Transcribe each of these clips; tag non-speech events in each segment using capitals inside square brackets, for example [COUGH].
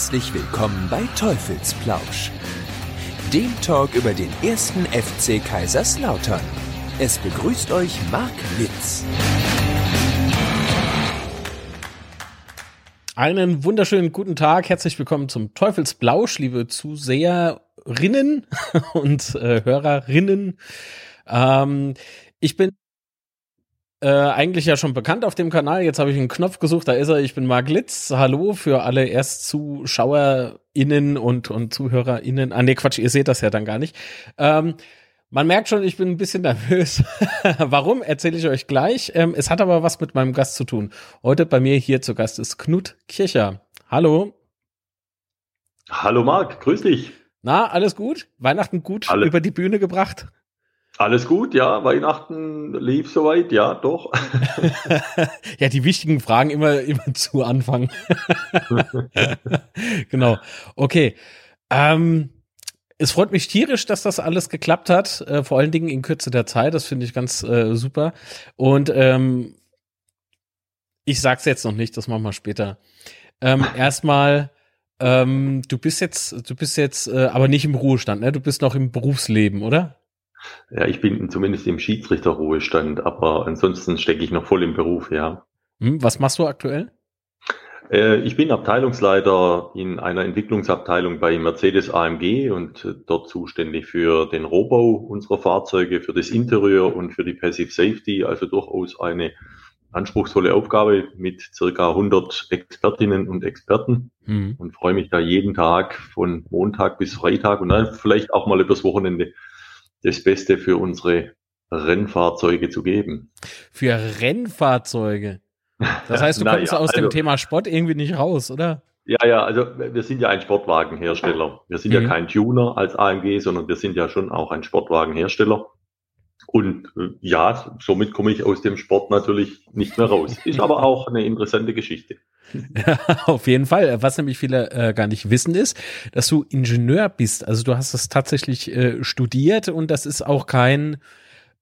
Herzlich willkommen bei Teufelsplausch, dem Talk über den ersten FC Kaiserslautern. Es begrüßt euch Marc Litz. Einen wunderschönen guten Tag, herzlich willkommen zum Teufelsblausch, liebe Zuseherinnen [LAUGHS] und äh, Hörerinnen. Ähm, ich bin äh, eigentlich ja schon bekannt auf dem Kanal. Jetzt habe ich einen Knopf gesucht, da ist er. Ich bin Marc Litz. Hallo für alle ErstzuschauerInnen und, und ZuhörerInnen. Ah, nee, Quatsch, ihr seht das ja dann gar nicht. Ähm, man merkt schon, ich bin ein bisschen [LAUGHS] nervös. Warum, erzähle ich euch gleich. Ähm, es hat aber was mit meinem Gast zu tun. Heute bei mir hier zu Gast ist Knut Kircher. Hallo. Hallo Marc, grüß dich. Na, alles gut? Weihnachten gut Alle. über die Bühne gebracht? Alles gut, ja. Weihnachten lief soweit, ja, doch. [LAUGHS] ja, die wichtigen Fragen immer, immer [LAUGHS] zu Anfang. [LAUGHS] genau. Okay. Ähm, es freut mich tierisch, dass das alles geklappt hat, äh, vor allen Dingen in Kürze der Zeit. Das finde ich ganz äh, super. Und ähm, ich sag's jetzt noch nicht, das machen wir später. Ähm, erstmal, ähm, du bist jetzt, du bist jetzt, äh, aber nicht im Ruhestand, ne? Du bist noch im Berufsleben, oder? Ja, ich bin zumindest im Schiedsrichterruhestand, aber ansonsten stecke ich noch voll im Beruf, ja. Hm, was machst du aktuell? Äh, ich bin Abteilungsleiter in einer Entwicklungsabteilung bei Mercedes AMG und äh, dort zuständig für den Rohbau unserer Fahrzeuge, für das Interieur und für die Passive Safety, also durchaus eine anspruchsvolle Aufgabe mit circa 100 Expertinnen und Experten mhm. und freue mich da jeden Tag von Montag bis Freitag und dann vielleicht auch mal übers Wochenende das Beste für unsere Rennfahrzeuge zu geben. Für Rennfahrzeuge? Das heißt, du [LAUGHS] kommst ja, aus also, dem Thema Sport irgendwie nicht raus, oder? Ja, ja, also wir sind ja ein Sportwagenhersteller. Wir sind mhm. ja kein Tuner als AMG, sondern wir sind ja schon auch ein Sportwagenhersteller. Und äh, ja, somit komme ich aus dem Sport natürlich nicht mehr raus. Ist aber auch eine interessante Geschichte. Ja, [LAUGHS] auf jeden Fall. Was nämlich viele äh, gar nicht wissen ist, dass du Ingenieur bist. Also du hast das tatsächlich äh, studiert und das ist auch kein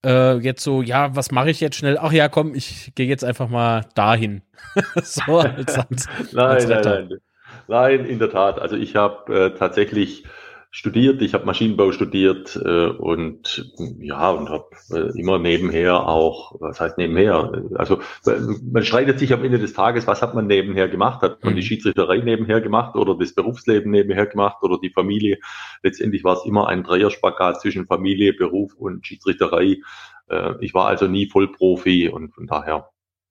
äh, jetzt so, ja, was mache ich jetzt schnell? Ach ja, komm, ich gehe jetzt einfach mal dahin. [LAUGHS] so als, als, [LAUGHS] nein, als nein, nein, nein, in der Tat. Also ich habe äh, tatsächlich studiert, ich habe Maschinenbau studiert äh, und ja und habe äh, immer nebenher auch, was heißt nebenher? Also man streitet sich am Ende des Tages, was hat man nebenher gemacht? Hat man die mhm. Schiedsrichterei nebenher gemacht oder das Berufsleben nebenher gemacht oder die Familie? Letztendlich war es immer ein Dreierspagat zwischen Familie, Beruf und Schiedsrichterei. Äh, ich war also nie Vollprofi und von daher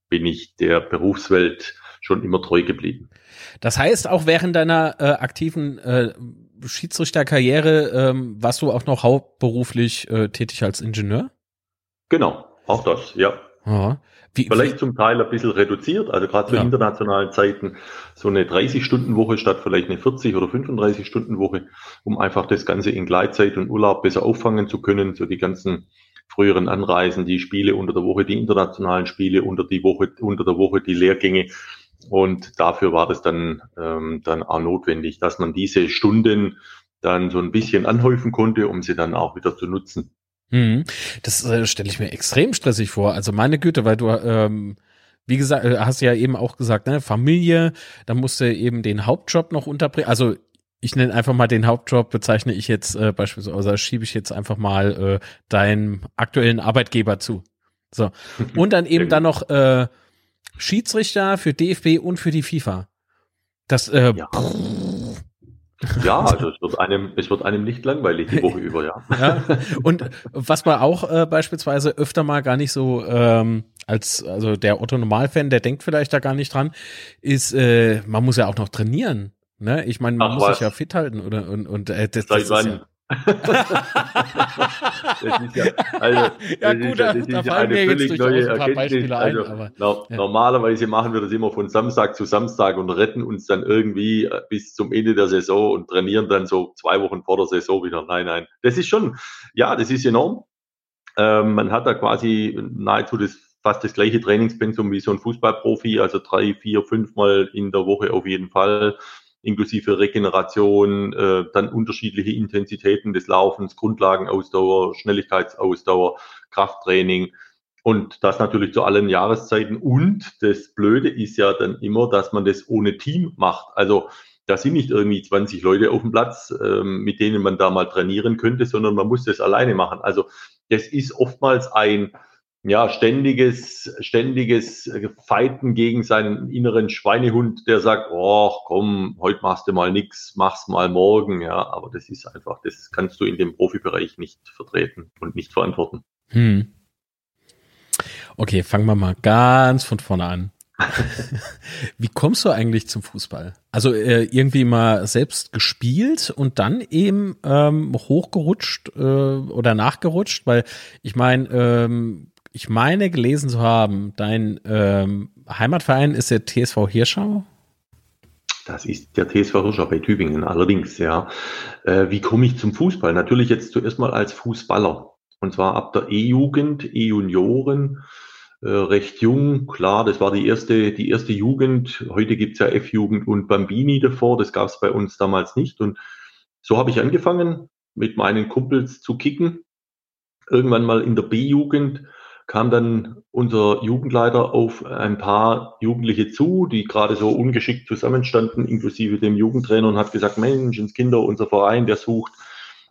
bin ich der Berufswelt schon immer treu geblieben. Das heißt, auch während deiner äh, aktiven äh, Schiedsrichterkarriere ähm, warst du auch noch hauptberuflich äh, tätig als Ingenieur? Genau, auch das, ja. Aha. Wie, vielleicht wie? zum Teil ein bisschen reduziert, also gerade zu ja. internationalen Zeiten so eine 30-Stunden-Woche statt vielleicht eine 40 oder 35-Stunden-Woche, um einfach das Ganze in Gleitzeit und Urlaub besser auffangen zu können, so die ganzen früheren Anreisen, die Spiele unter der Woche, die internationalen Spiele unter die Woche, unter der Woche, die Lehrgänge. Und dafür war das dann, ähm, dann auch notwendig, dass man diese Stunden dann so ein bisschen anhäufen konnte, um sie dann auch wieder zu nutzen. Mhm. Das äh, stelle ich mir extrem stressig vor. Also meine Güte, weil du, ähm, wie gesagt, äh, hast ja eben auch gesagt, ne, Familie, da musst du eben den Hauptjob noch unterbringen. Also ich nenne einfach mal den Hauptjob, bezeichne ich jetzt äh, beispielsweise, also schiebe ich jetzt einfach mal äh, deinem aktuellen Arbeitgeber zu. So. [LAUGHS] Und dann eben dann noch äh, Schiedsrichter für DFB und für die FIFA. Das, äh, ja. Ja, also es wird einem, es wird einem nicht langweilig die Woche über, ja. [LAUGHS] ja. Und was man auch äh, beispielsweise öfter mal gar nicht so ähm, als also der Otto Normalfan, der denkt vielleicht da gar nicht dran, ist, äh, man muss ja auch noch trainieren. Ne? Ich meine, man Ach, muss was? sich ja fit halten oder und, und äh, das, das ist ja, [LAUGHS] das ist ja, also, ja gut, das da fallen mir jetzt neue ein paar Beispiele ein. Also, aber, no, ja. Normalerweise machen wir das immer von Samstag zu Samstag und retten uns dann irgendwie äh, bis zum Ende der Saison und trainieren dann so zwei Wochen vor der Saison wieder. Nein, nein. Das ist schon, ja, das ist enorm. Ähm, man hat da quasi nahezu das fast das gleiche Trainingspensum wie so ein Fußballprofi, also drei, vier, fünfmal in der Woche auf jeden Fall inklusive Regeneration, äh, dann unterschiedliche Intensitäten des Laufens, Grundlagenausdauer, Schnelligkeitsausdauer, Krafttraining. Und das natürlich zu allen Jahreszeiten. Und das Blöde ist ja dann immer, dass man das ohne Team macht. Also da sind nicht irgendwie 20 Leute auf dem Platz, ähm, mit denen man da mal trainieren könnte, sondern man muss das alleine machen. Also das ist oftmals ein ja, ständiges, ständiges Fighten gegen seinen inneren Schweinehund, der sagt, oh, komm, heute machst du mal nix, mach's mal morgen, ja, aber das ist einfach, das kannst du in dem Profibereich nicht vertreten und nicht verantworten. Hm. Okay, fangen wir mal ganz von vorne an. [LAUGHS] Wie kommst du eigentlich zum Fußball? Also äh, irgendwie mal selbst gespielt und dann eben ähm, hochgerutscht äh, oder nachgerutscht, weil ich meine, ähm, ich meine gelesen zu haben, dein ähm, Heimatverein ist der TSV Hirschau. Das ist der TSV Hirschau bei Tübingen allerdings, ja. Äh, wie komme ich zum Fußball? Natürlich jetzt zuerst mal als Fußballer. Und zwar ab der E-Jugend, E-Junioren, äh, recht jung. Klar, das war die erste, die erste Jugend. Heute gibt's ja F-Jugend und Bambini davor. Das gab's bei uns damals nicht. Und so habe ich angefangen, mit meinen Kumpels zu kicken. Irgendwann mal in der B-Jugend kam dann unser Jugendleiter auf ein paar Jugendliche zu, die gerade so ungeschickt zusammenstanden, inklusive dem Jugendtrainer und hat gesagt, Mensch, Kinder, unser Verein, der sucht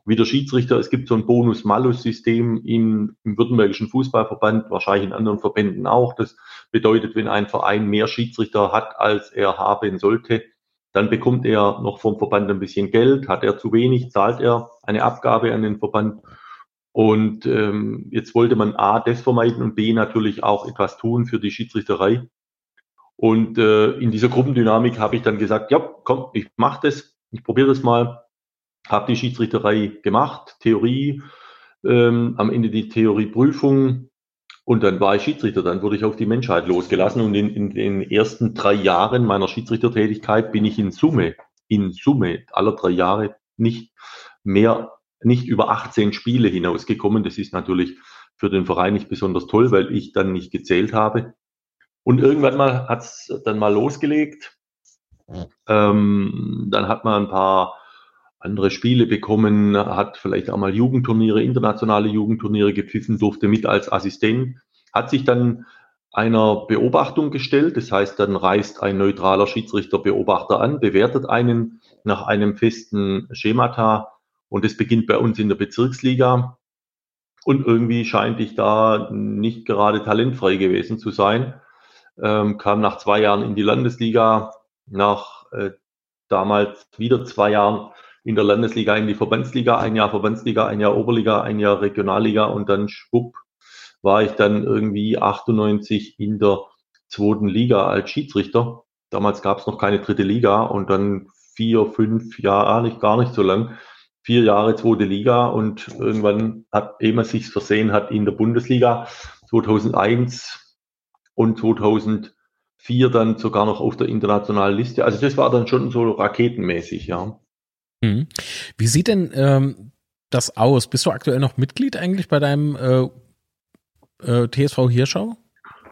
wie der Schiedsrichter, es gibt so ein Bonus-Malus-System im, im württembergischen Fußballverband, wahrscheinlich in anderen Verbänden auch. Das bedeutet, wenn ein Verein mehr Schiedsrichter hat, als er haben sollte, dann bekommt er noch vom Verband ein bisschen Geld. Hat er zu wenig, zahlt er eine Abgabe an den Verband. Und ähm, jetzt wollte man A, das vermeiden und B, natürlich auch etwas tun für die Schiedsrichterei. Und äh, in dieser Gruppendynamik habe ich dann gesagt, ja, komm, ich mache das, ich probiere das mal habe die Schiedsrichterei gemacht, Theorie, ähm, am Ende die Theorieprüfung und dann war ich Schiedsrichter. Dann wurde ich auf die Menschheit losgelassen und in, in den ersten drei Jahren meiner Schiedsrichtertätigkeit bin ich in Summe, in Summe aller drei Jahre nicht mehr, nicht über 18 Spiele hinausgekommen. Das ist natürlich für den Verein nicht besonders toll, weil ich dann nicht gezählt habe. Und irgendwann mal hat's dann mal losgelegt. Ähm, dann hat man ein paar andere Spiele bekommen, hat vielleicht auch mal Jugendturniere, internationale Jugendturniere gepfiffen, durfte mit als Assistent, hat sich dann einer Beobachtung gestellt. Das heißt, dann reist ein neutraler Schiedsrichter Beobachter an, bewertet einen nach einem festen Schemata und es beginnt bei uns in der Bezirksliga. Und irgendwie scheint ich da nicht gerade talentfrei gewesen zu sein. Ähm, kam nach zwei Jahren in die Landesliga, nach äh, damals wieder zwei Jahren in der Landesliga in die Verbandsliga, ein Jahr Verbandsliga, ein Jahr Oberliga, ein Jahr Regionalliga und dann schwupp war ich dann irgendwie 98 in der zweiten Liga als Schiedsrichter. Damals gab es noch keine dritte Liga und dann vier, fünf Jahre, nicht gar nicht so lang, vier Jahre zweite Liga und irgendwann hat, man sich versehen hat, in der Bundesliga 2001 und 2004 dann sogar noch auf der internationalen Liste. Also das war dann schon so raketenmäßig, ja. Mhm. Wie sieht denn ähm, das aus? Bist du aktuell noch Mitglied eigentlich bei deinem äh, äh, TSV Hirschau?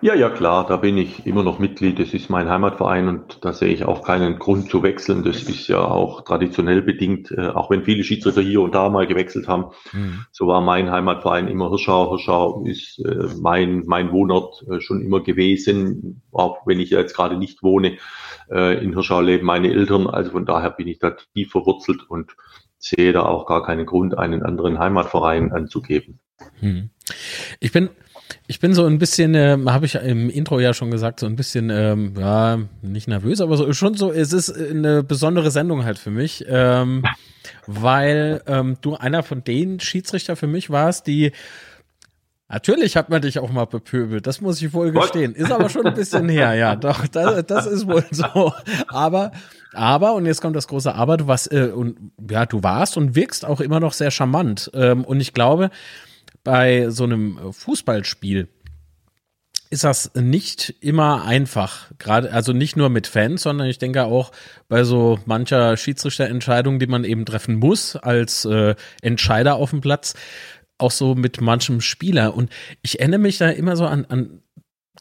Ja, ja, klar, da bin ich immer noch Mitglied. Das ist mein Heimatverein und da sehe ich auch keinen Grund zu wechseln. Das ist ja auch traditionell bedingt, äh, auch wenn viele Schiedsrichter hier und da mal gewechselt haben. Mhm. So war mein Heimatverein immer Hirschau. Hirschau ist äh, mein, mein Wohnort äh, schon immer gewesen, auch wenn ich jetzt gerade nicht wohne. In Hirschau leben meine Eltern, also von daher bin ich da tief verwurzelt und sehe da auch gar keinen Grund, einen anderen Heimatverein anzugeben. Mhm. Ich bin ich bin so ein bisschen, äh, habe ich im Intro ja schon gesagt, so ein bisschen, ähm, ja, nicht nervös, aber so, schon so, es ist eine besondere Sendung halt für mich, ähm, weil ähm, du einer von den Schiedsrichter für mich warst, die Natürlich hat man dich auch mal bepöbelt, das muss ich wohl gestehen. Ist aber schon ein bisschen her, ja, doch, das, das ist wohl so. Aber, aber, und jetzt kommt das große Aber, du warst, äh, und ja, du warst und wirkst auch immer noch sehr charmant. Ähm, und ich glaube, bei so einem Fußballspiel ist das nicht immer einfach. Gerade, also nicht nur mit Fans, sondern ich denke auch bei so mancher Schiedsrichterentscheidung, die man eben treffen muss als äh, Entscheider auf dem Platz, auch so mit manchem Spieler. Und ich erinnere mich da immer so an, an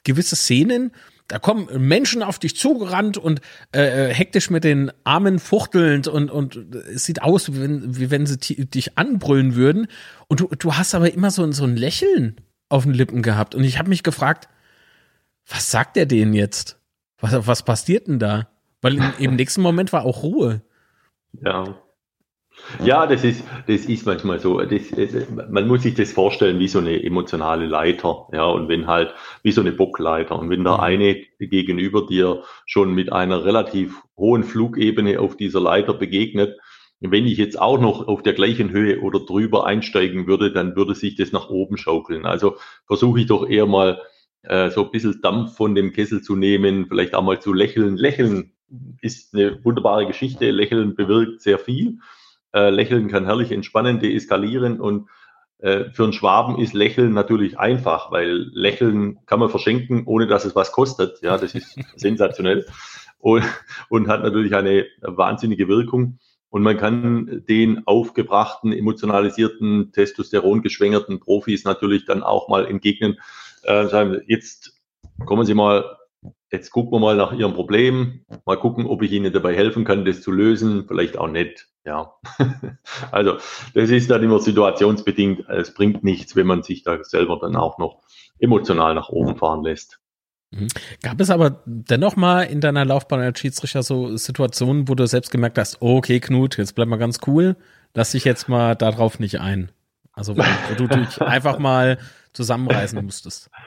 gewisse Szenen, da kommen Menschen auf dich zugerannt und äh, äh, hektisch mit den Armen fuchtelnd und, und es sieht aus, wie wenn, wie wenn sie dich anbrüllen würden. Und du, du hast aber immer so, so ein Lächeln auf den Lippen gehabt. Und ich habe mich gefragt, was sagt er denen jetzt? Was, was passiert denn da? Weil im, im nächsten Moment war auch Ruhe. Ja. Ja, das ist, das ist manchmal so. Das, man muss sich das vorstellen wie so eine emotionale Leiter. Ja, und wenn halt, wie so eine Bockleiter. Und wenn der mhm. eine gegenüber dir schon mit einer relativ hohen Flugebene auf dieser Leiter begegnet, wenn ich jetzt auch noch auf der gleichen Höhe oder drüber einsteigen würde, dann würde sich das nach oben schaukeln. Also versuche ich doch eher mal äh, so ein bisschen Dampf von dem Kessel zu nehmen, vielleicht auch mal zu lächeln. Lächeln ist eine wunderbare Geschichte. Lächeln bewirkt sehr viel. Äh, Lächeln kann herrlich entspannen, deeskalieren und äh, für einen Schwaben ist Lächeln natürlich einfach, weil Lächeln kann man verschenken, ohne dass es was kostet. Ja, das ist [LAUGHS] sensationell und, und hat natürlich eine wahnsinnige Wirkung. Und man kann den aufgebrachten, emotionalisierten, testosterongeschwängerten Profis natürlich dann auch mal entgegnen, äh, sagen, jetzt kommen Sie mal Jetzt gucken wir mal nach Ihrem Problem, mal gucken, ob ich Ihnen dabei helfen kann, das zu lösen. Vielleicht auch nicht. Ja. [LAUGHS] also, das ist dann immer situationsbedingt. Es bringt nichts, wenn man sich da selber dann auch noch emotional nach oben fahren lässt. Mhm. Gab es aber dennoch mal in deiner Laufbahn als Schiedsrichter so Situationen, wo du selbst gemerkt hast, okay, Knut, jetzt bleib mal ganz cool, lass dich jetzt mal darauf nicht ein. Also, wo du dich [LAUGHS] einfach mal zusammenreißen musstest. [LAUGHS]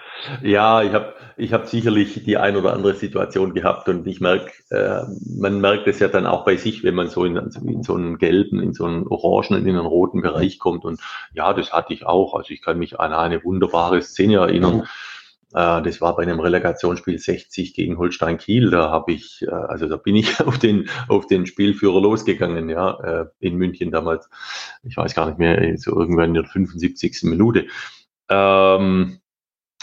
Ja, ich habe ich hab sicherlich die ein oder andere Situation gehabt und ich merke, äh, man merkt es ja dann auch bei sich, wenn man so in, in so einen gelben, in so einen orangen, in einen roten Bereich kommt. Und ja, das hatte ich auch. Also ich kann mich an eine wunderbare Szene erinnern. Äh, das war bei einem Relegationsspiel 60 gegen Holstein Kiel. Da habe ich, äh, also da bin ich [LAUGHS] auf den auf den Spielführer losgegangen, ja, äh, in München damals. Ich weiß gar nicht mehr, so irgendwann in der 75. Minute. Ähm,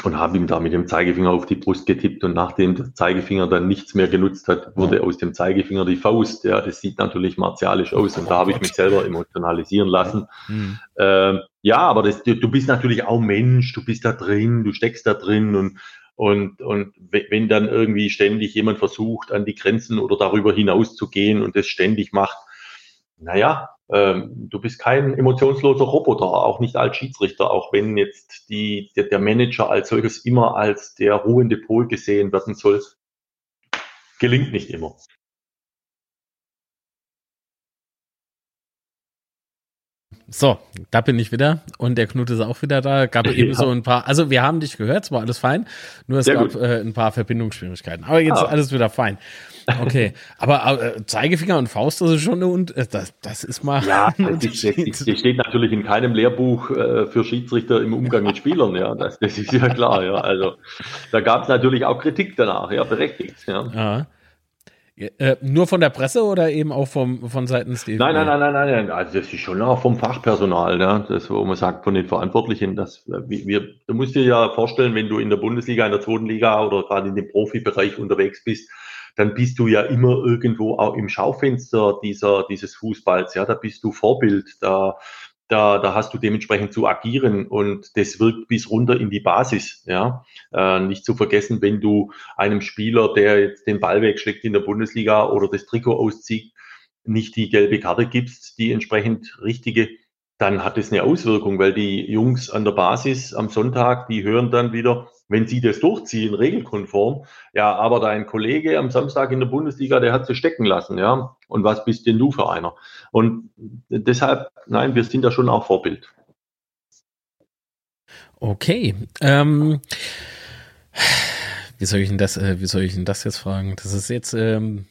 und habe ihm da mit dem Zeigefinger auf die Brust getippt und nachdem der Zeigefinger dann nichts mehr genutzt hat, wurde aus dem Zeigefinger die Faust. Ja, das sieht natürlich martialisch aus und da habe ich mich selber emotionalisieren lassen. Mhm. Ähm, ja, aber das, du, du bist natürlich auch Mensch, du bist da drin, du steckst da drin und und, und wenn dann irgendwie ständig jemand versucht, an die Grenzen oder darüber hinaus zu gehen und das ständig macht, naja, ähm, du bist kein emotionsloser Roboter, auch nicht als Schiedsrichter, auch wenn jetzt die, der, der Manager als solches immer als der ruhende Pol gesehen werden soll. Gelingt nicht immer. So, da bin ich wieder und der Knut ist auch wieder da. Gab ja. eben so ein paar, also wir haben dich gehört, es war alles fein, nur es Sehr gab äh, ein paar Verbindungsschwierigkeiten. Aber jetzt ah. alles wieder fein. Okay, [LAUGHS] aber äh, Zeigefinger und Faust, das ist schon eine, und äh, das, das ist mal. Ja, das, ist, das, steht natürlich in keinem Lehrbuch äh, für Schiedsrichter im Umgang mit Spielern, ja, das, das ist ja klar, ja. Also da gab es natürlich auch Kritik danach, ja, berechtigt, ja. ja. Äh, nur von der Presse oder eben auch vom, von seitens DFB? Nein, nein, nein, nein, nein, also das ist schon auch vom Fachpersonal, ne? das, wo man sagt, von den Verantwortlichen, dass wir, du musst dir ja vorstellen, wenn du in der Bundesliga, in der zweiten Liga oder gerade in dem Profibereich unterwegs bist, dann bist du ja immer irgendwo auch im Schaufenster dieser, dieses Fußballs, ja, da bist du Vorbild, da, da, da hast du dementsprechend zu agieren und das wirkt bis runter in die Basis. Ja, äh, nicht zu vergessen, wenn du einem Spieler, der jetzt den Ball wegschlägt in der Bundesliga oder das Trikot auszieht, nicht die gelbe Karte gibst, die entsprechend richtige, dann hat es eine Auswirkung, weil die Jungs an der Basis am Sonntag, die hören dann wieder, wenn sie das durchziehen, regelkonform, ja, aber dein Kollege am Samstag in der Bundesliga, der hat sie stecken lassen, ja. Und was bist denn du für einer? Und deshalb, nein, wir sind da schon auch Vorbild. Okay. Ähm, wie soll ich denn das, äh, wie soll ich denn das jetzt fragen? Das ist jetzt, ähm,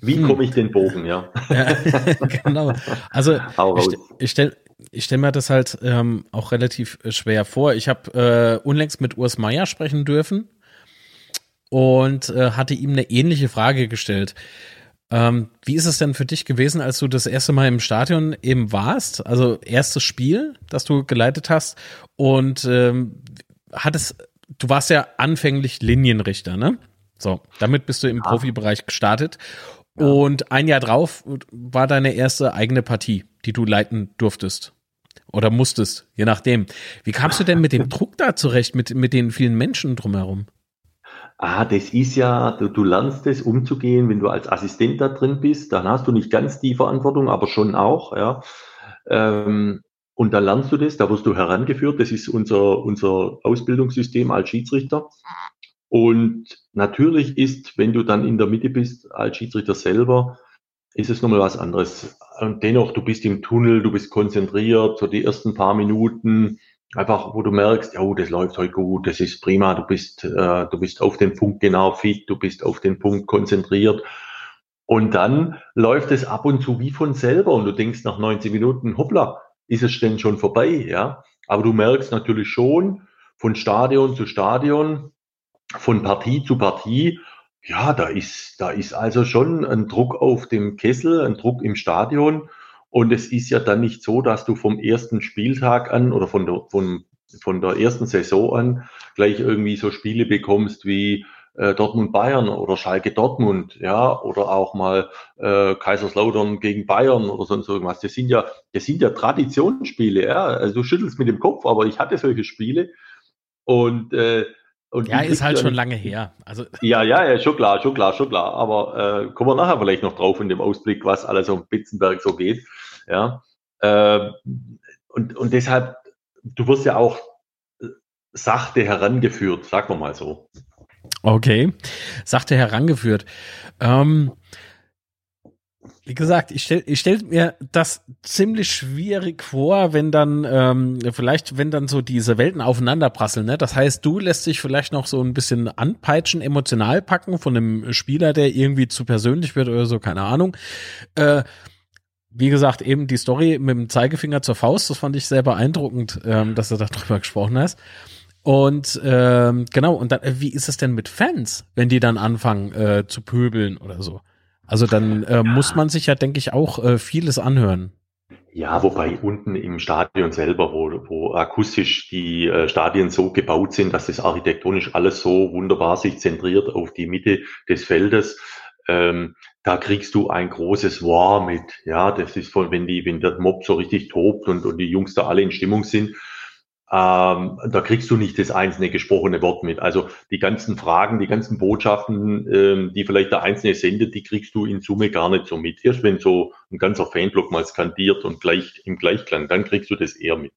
wie hm. komme ich den Bogen, ja? [LAUGHS] ja [LAUGHS] genau. Also ich, ich stelle ich stelle mir das halt ähm, auch relativ äh, schwer vor. Ich habe äh, unlängst mit Urs Meier sprechen dürfen und äh, hatte ihm eine ähnliche Frage gestellt. Ähm, wie ist es denn für dich gewesen, als du das erste Mal im Stadion eben warst? Also erstes Spiel, das du geleitet hast und ähm, hattest, du warst ja anfänglich Linienrichter, ne? So, damit bist du im ja. Profibereich gestartet. Ja. Und ein Jahr drauf war deine erste eigene Partie die du leiten durftest. Oder musstest, je nachdem. Wie kamst du denn mit dem [LAUGHS] Druck da zurecht, mit, mit den vielen Menschen drumherum? Ah, das ist ja, du, du lernst es umzugehen, wenn du als Assistent da drin bist, dann hast du nicht ganz die Verantwortung, aber schon auch, ja. Ähm, Und dann lernst du das, da wirst du herangeführt. Das ist unser, unser Ausbildungssystem als Schiedsrichter. Und natürlich ist, wenn du dann in der Mitte bist, als Schiedsrichter selber, ist es nochmal was anderes. Und dennoch, du bist im Tunnel, du bist konzentriert, so die ersten paar Minuten, einfach, wo du merkst, ja, oh, das läuft heute gut, das ist prima, du bist, äh, du bist auf den Punkt genau fit, du bist auf den Punkt konzentriert. Und dann läuft es ab und zu wie von selber und du denkst nach 90 Minuten, hoppla, ist es denn schon vorbei, ja? Aber du merkst natürlich schon von Stadion zu Stadion, von Partie zu Partie, ja, da ist, da ist also schon ein Druck auf dem Kessel, ein Druck im Stadion. Und es ist ja dann nicht so, dass du vom ersten Spieltag an oder von der, von, von der ersten Saison an gleich irgendwie so Spiele bekommst wie äh, Dortmund Bayern oder Schalke Dortmund, ja, oder auch mal äh, Kaiserslautern gegen Bayern oder sonst irgendwas. Das sind ja, das sind ja Traditionsspiele, ja. Also du schüttelst mit dem Kopf, aber ich hatte solche Spiele. Und äh, und ja, ist halt schon lange her. Also ja, ja, ja, schon klar, schon klar, schon klar. Aber äh, kommen wir nachher vielleicht noch drauf in dem Ausblick, was alles um Bitzenberg so geht. Ja. Äh, und, und deshalb, du wirst ja auch sachte herangeführt, sagen wir mal so. Okay, sachte herangeführt. Ähm, wie gesagt, ich stelle ich stell mir das ziemlich schwierig vor, wenn dann, ähm, vielleicht, wenn dann so diese Welten aufeinanderprasseln. Ne? Das heißt, du lässt dich vielleicht noch so ein bisschen anpeitschen, emotional packen von einem Spieler, der irgendwie zu persönlich wird oder so, keine Ahnung. Äh, wie gesagt, eben die Story mit dem Zeigefinger zur Faust, das fand ich sehr beeindruckend, ähm, dass du darüber [LAUGHS] gesprochen hast. Und ähm, genau, und dann, wie ist es denn mit Fans, wenn die dann anfangen äh, zu pöbeln oder so? Also dann äh, ja. muss man sich ja, denke ich, auch äh, vieles anhören. Ja, wobei unten im Stadion selber, wo, wo akustisch die äh, Stadien so gebaut sind, dass das architektonisch alles so wunderbar sich zentriert auf die Mitte des Feldes, ähm, da kriegst du ein großes War mit. Ja, das ist voll, wenn die, wenn der Mob so richtig tobt und, und die Jungs da alle in Stimmung sind, ähm, da kriegst du nicht das einzelne gesprochene Wort mit. Also die ganzen Fragen, die ganzen Botschaften, ähm, die vielleicht der Einzelne sendet, die kriegst du in Summe gar nicht so mit. Erst wenn so ein ganzer Fanblock mal skandiert und gleich im Gleichklang, dann kriegst du das eher mit.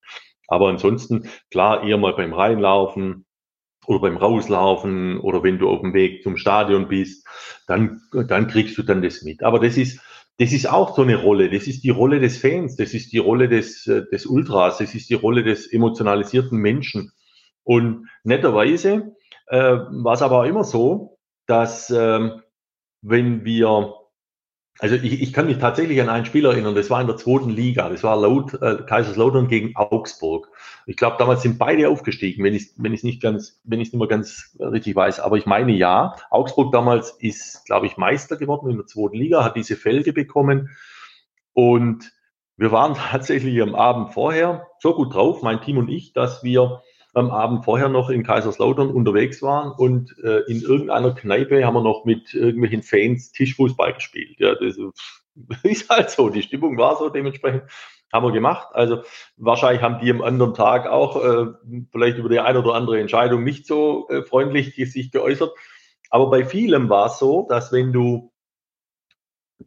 Aber ansonsten, klar, eher mal beim Reinlaufen oder beim Rauslaufen oder wenn du auf dem Weg zum Stadion bist, dann, dann kriegst du dann das mit. Aber das ist, das ist auch so eine Rolle. Das ist die Rolle des Fans, das ist die Rolle des, äh, des Ultras, das ist die Rolle des emotionalisierten Menschen. Und netterweise äh, war es aber auch immer so, dass äh, wenn wir also ich, ich kann mich tatsächlich an ein Spiel erinnern, das war in der zweiten Liga, das war laut äh, Kaiserslautern gegen Augsburg. Ich glaube, damals sind beide aufgestiegen, wenn ich wenn ich nicht ganz, wenn ich es nicht mehr ganz richtig weiß, aber ich meine ja. Augsburg damals ist, glaube ich, Meister geworden in der zweiten Liga, hat diese Felge bekommen und wir waren [LAUGHS] tatsächlich am Abend vorher so gut drauf, mein Team und ich, dass wir am Abend vorher noch in Kaiserslautern unterwegs waren und äh, in irgendeiner Kneipe haben wir noch mit irgendwelchen Fans Tischfußball gespielt. Ja, das [LAUGHS] ist halt so. Die Stimmung war so dementsprechend. Haben wir gemacht. Also wahrscheinlich haben die am anderen Tag auch äh, vielleicht über die eine oder andere Entscheidung nicht so äh, freundlich sich geäußert. Aber bei vielem war es so, dass wenn du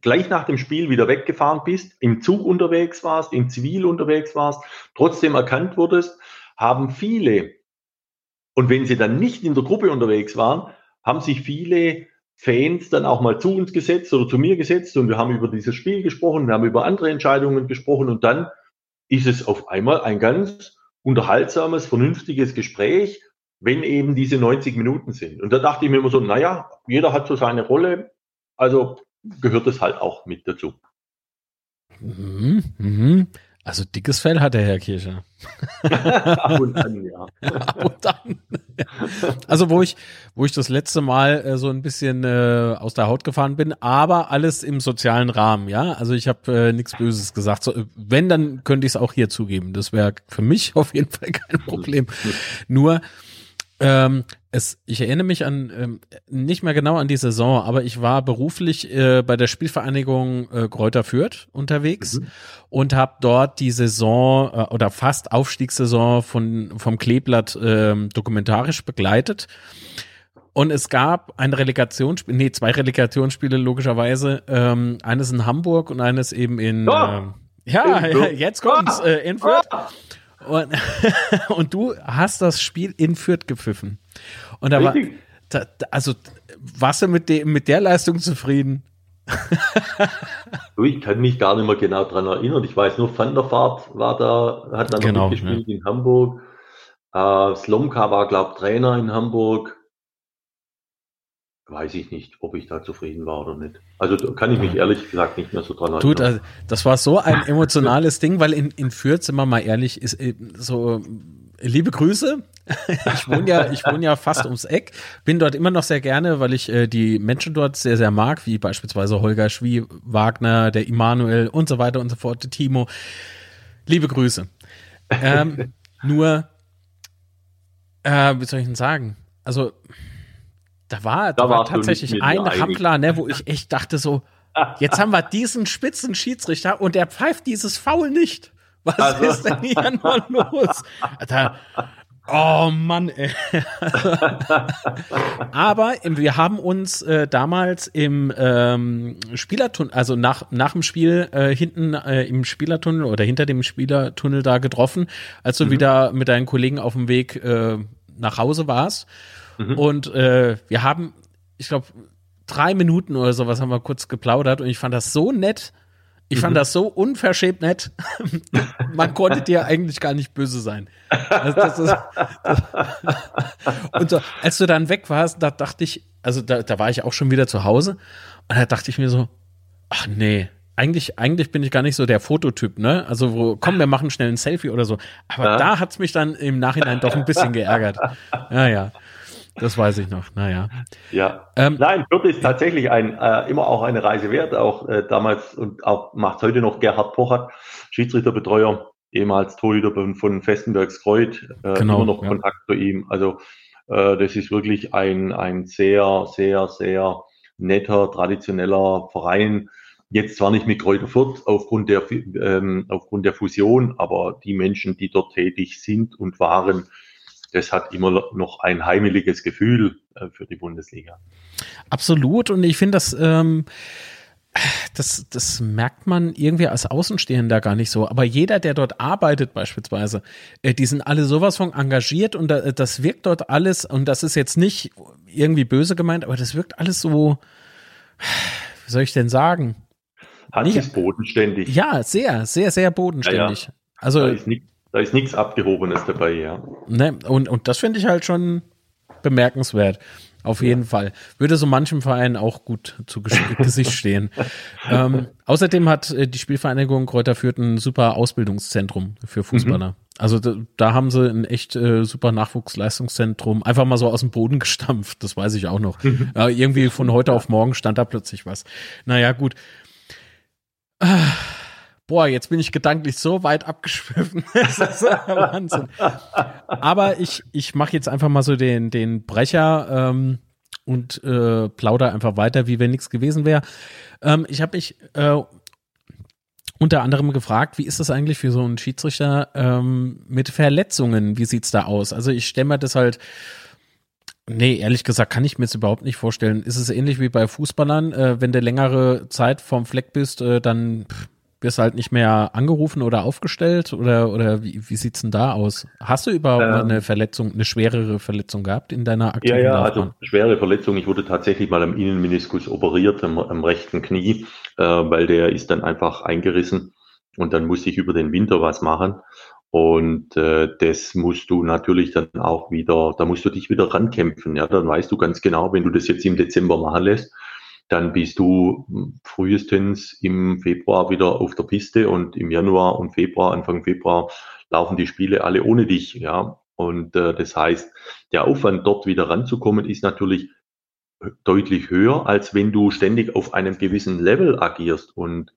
gleich nach dem Spiel wieder weggefahren bist, im Zug unterwegs warst, im Zivil unterwegs warst, trotzdem erkannt wurdest, haben viele, und wenn sie dann nicht in der Gruppe unterwegs waren, haben sich viele Fans dann auch mal zu uns gesetzt oder zu mir gesetzt und wir haben über dieses Spiel gesprochen, wir haben über andere Entscheidungen gesprochen und dann ist es auf einmal ein ganz unterhaltsames, vernünftiges Gespräch, wenn eben diese 90 Minuten sind. Und da dachte ich mir immer so, naja, jeder hat so seine Rolle, also gehört es halt auch mit dazu. Mhm, mhm. Also dickes Fell hat der Herr Kircher. [LAUGHS] Ab und an, [LAUGHS] ja. Ab und an. Also wo ich, wo ich das letzte Mal äh, so ein bisschen äh, aus der Haut gefahren bin, aber alles im sozialen Rahmen, ja. Also ich habe äh, nichts Böses gesagt. So, wenn, dann könnte ich es auch hier zugeben. Das wäre für mich [LAUGHS] auf jeden Fall kein Problem. Nur ähm, es, ich erinnere mich an ähm, nicht mehr genau an die Saison, aber ich war beruflich äh, bei der Spielvereinigung äh, Kräuter Fürth unterwegs mhm. und habe dort die Saison äh, oder fast Aufstiegssaison von vom Kleeblatt äh, dokumentarisch begleitet. Und es gab ein Relegationsspiel, nee, zwei Relegationsspiele logischerweise, ähm, eines in Hamburg und eines eben in, oh. äh, Ja, ja jetzt kommt's. Ah, äh, in Fürth. Ah. Und, [LAUGHS] und du hast das Spiel in Fürth gepfiffen. Und da Richtig. war, da, also warst du mit, de, mit der Leistung zufrieden? ich kann mich gar nicht mehr genau daran erinnern. Ich weiß nur, Van der Vaart war da, hat dann genau, noch gespielt ja. in Hamburg. Äh, Slomka war, glaube ich, Trainer in Hamburg. Weiß ich nicht, ob ich da zufrieden war oder nicht. Also kann ich mich ehrlich gesagt nicht mehr so dran erinnern. Tut, das war so ein emotionales Ding, weil in, in Fürth, sind wir mal ehrlich, ist äh, so liebe Grüße. Ich wohne ja, ich wohne ja fast ums Eck, bin dort immer noch sehr gerne, weil ich äh, die Menschen dort sehr, sehr mag, wie beispielsweise Holger Schwie, Wagner, der Immanuel und so weiter und so fort, Timo. Liebe Grüße. Ähm, [LAUGHS] nur, äh, wie soll ich denn sagen? Also, da war, da, da war tatsächlich ein Rampler, ne, wo ich echt dachte so, jetzt haben wir diesen spitzen Schiedsrichter und der pfeift dieses Foul nicht. Was also. ist denn hier noch los? [LAUGHS] Alter, oh Mann, ey. [LAUGHS] Aber wir haben uns äh, damals im ähm, Spielertunnel, also nach, nach dem Spiel äh, hinten äh, im Spielertunnel oder hinter dem Spielertunnel da getroffen, als du mhm. wieder mit deinen Kollegen auf dem Weg äh, nach Hause warst. Mhm. Und äh, wir haben, ich glaube, drei Minuten oder sowas haben wir kurz geplaudert und ich fand das so nett, ich fand mhm. das so unverschämt nett. [LAUGHS] Man konnte dir eigentlich gar nicht böse sein. Also das ist, das [LAUGHS] und so, als du dann weg warst, da dachte ich, also da, da war ich auch schon wieder zu Hause und da dachte ich mir so, ach nee, eigentlich, eigentlich bin ich gar nicht so der Fototyp, ne? Also, wo, komm, wir machen schnell ein Selfie oder so. Aber ja. da hat's mich dann im Nachhinein doch ein bisschen geärgert. Ja, ja. Das weiß ich noch, naja. Ja. Ähm, Nein, Fürth ist tatsächlich ein, äh, immer auch eine Reise wert, auch äh, damals und auch macht heute noch Gerhard Pochert, Schiedsrichterbetreuer, ehemals Torhüter von Festenbergs Kreuz, äh, genau, immer noch ja. Kontakt zu ihm. Also äh, das ist wirklich ein, ein sehr, sehr, sehr netter, traditioneller Verein. Jetzt zwar nicht mit Kräuter Fürth aufgrund der, ähm, aufgrund der Fusion, aber die Menschen, die dort tätig sind und waren, das hat immer noch ein heimeliges Gefühl äh, für die Bundesliga. Absolut. Und ich finde, das, ähm, das, das merkt man irgendwie als Außenstehender gar nicht so. Aber jeder, der dort arbeitet beispielsweise, äh, die sind alle sowas von engagiert und da, das wirkt dort alles, und das ist jetzt nicht irgendwie böse gemeint, aber das wirkt alles so, wie soll ich denn sagen? Hat sich bodenständig. Ja, sehr, sehr, sehr bodenständig. Ja, ja. Also, da ist nicht da ist nichts Abgehobenes dabei, ja. Ne, und, und das finde ich halt schon bemerkenswert. Auf jeden ja. Fall. Würde so manchem Verein auch gut zu [LAUGHS] Gesicht stehen. ähm, außerdem hat äh, die Spielvereinigung Kräuter Fürth ein super Ausbildungszentrum für Fußballer. Mhm. Also da, da, haben sie ein echt äh, super Nachwuchsleistungszentrum einfach mal so aus dem Boden gestampft. Das weiß ich auch noch. Mhm. Äh, irgendwie von heute auf morgen stand da plötzlich was. Naja, gut. Ah boah, jetzt bin ich gedanklich so weit abgeschwiffen. [LAUGHS] das ist Wahnsinn. Aber ich, ich mache jetzt einfach mal so den, den Brecher ähm, und äh, plauder einfach weiter, wie wenn nichts gewesen wäre. Ähm, ich habe mich äh, unter anderem gefragt, wie ist das eigentlich für so einen Schiedsrichter ähm, mit Verletzungen? Wie sieht's da aus? Also ich stelle mir das halt Nee, ehrlich gesagt kann ich mir jetzt überhaupt nicht vorstellen. Ist es ähnlich wie bei Fußballern, äh, wenn du längere Zeit vorm Fleck bist, äh, dann wirst halt nicht mehr angerufen oder aufgestellt oder, oder wie, wie sieht's denn da aus? Hast du überhaupt ähm, eine Verletzung, eine schwerere Verletzung gehabt in deiner aktiven Ja, ja, Laufbahn? also schwere Verletzung. Ich wurde tatsächlich mal am Innenmeniskus operiert, am, am rechten Knie, äh, weil der ist dann einfach eingerissen und dann musste ich über den Winter was machen. Und äh, das musst du natürlich dann auch wieder, da musst du dich wieder rankämpfen. Ja, dann weißt du ganz genau, wenn du das jetzt im Dezember machen lässt, dann bist du frühestens im Februar wieder auf der Piste und im Januar und Februar, Anfang Februar laufen die Spiele alle ohne dich, ja. Und äh, das heißt, der Aufwand dort wieder ranzukommen ist natürlich deutlich höher, als wenn du ständig auf einem gewissen Level agierst und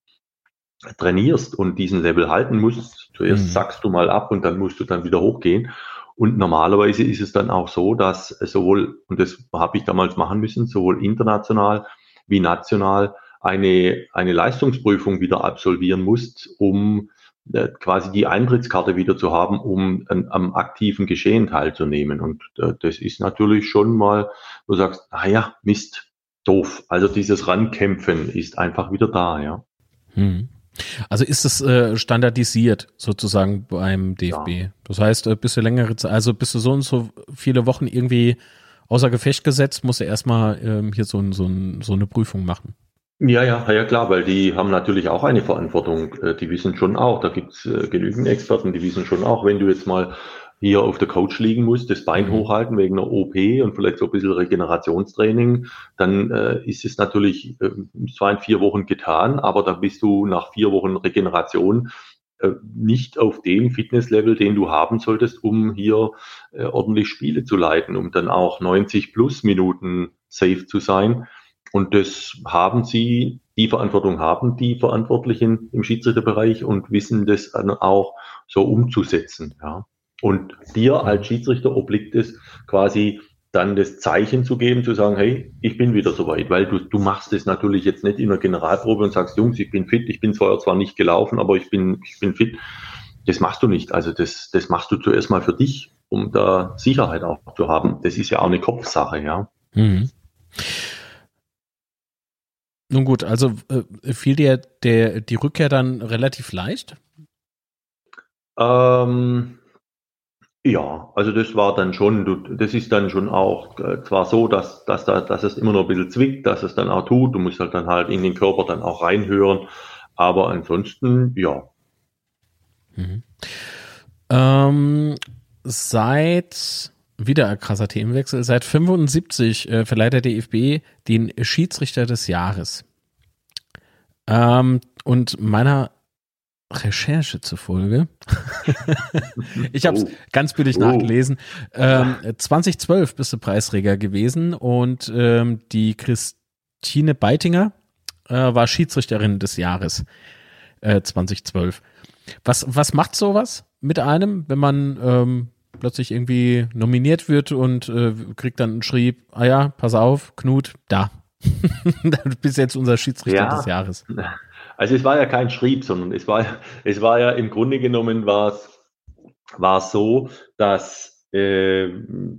trainierst und diesen Level halten musst. Zuerst mhm. sackst du mal ab und dann musst du dann wieder hochgehen. Und normalerweise ist es dann auch so, dass sowohl, und das habe ich damals machen müssen, sowohl international wie national eine, eine Leistungsprüfung wieder absolvieren musst, um äh, quasi die Eintrittskarte wieder zu haben, um an, am aktiven Geschehen teilzunehmen. Und äh, das ist natürlich schon mal, wo du sagst, naja, Mist, doof. Also dieses Rankämpfen ist einfach wieder da, ja. Hm. Also ist es äh, standardisiert sozusagen beim DFB. Ja. Das heißt, äh, bist du längere Zeit, also bist du so und so viele Wochen irgendwie außer Gefecht gesetzt, musst du erstmal ähm, hier so, so, so eine Prüfung machen. Ja, ja, ja klar, weil die haben natürlich auch eine Verantwortung. Äh, die wissen schon auch, da gibt's äh, genügend Experten, die wissen schon auch, wenn du jetzt mal hier auf der Couch liegen musst, das Bein mhm. hochhalten wegen einer OP und vielleicht so ein bisschen Regenerationstraining, dann äh, ist es natürlich äh, zwar in vier Wochen getan, aber da bist du nach vier Wochen Regeneration nicht auf dem Fitnesslevel, den du haben solltest, um hier äh, ordentlich Spiele zu leiten, um dann auch 90 plus Minuten safe zu sein. Und das haben sie, die Verantwortung haben die Verantwortlichen im Schiedsrichterbereich und wissen das dann auch so umzusetzen. Ja. Und dir als Schiedsrichter obliegt es quasi dann das Zeichen zu geben, zu sagen, hey, ich bin wieder soweit, weil du, du machst es natürlich jetzt nicht in der Generalprobe und sagst, Jungs, ich bin fit, ich bin vorher zwar nicht gelaufen, aber ich bin, ich bin fit. Das machst du nicht. Also das, das machst du zuerst mal für dich, um da Sicherheit auch zu haben. Das ist ja auch eine Kopfsache, ja. Mhm. Nun gut, also äh, fiel dir der, die Rückkehr dann relativ leicht? Ähm, ja, also das war dann schon, das ist dann schon auch äh, zwar so, dass, dass, da, dass es immer noch ein bisschen zwickt, dass es dann auch tut, du musst halt dann halt in den Körper dann auch reinhören, aber ansonsten, ja. Mhm. Ähm, seit, wieder ein krasser Themenwechsel, seit 75 äh, verleiht der DFB den Schiedsrichter des Jahres. Ähm, und meiner Recherche zufolge. [LAUGHS] ich habe es oh. ganz billig oh. nachgelesen. Ähm, 2012 bist du Preisträger gewesen und ähm, die Christine Beitinger äh, war Schiedsrichterin des Jahres äh, 2012. Was, was macht sowas mit einem, wenn man ähm, plötzlich irgendwie nominiert wird und äh, kriegt dann einen Schrieb, ah ja, pass auf, Knut, da. [LAUGHS] du bist jetzt unser Schiedsrichter ja. des Jahres. [LAUGHS] Also es war ja kein Schrieb, sondern es war, es war ja im Grunde genommen war es, war es so, dass äh,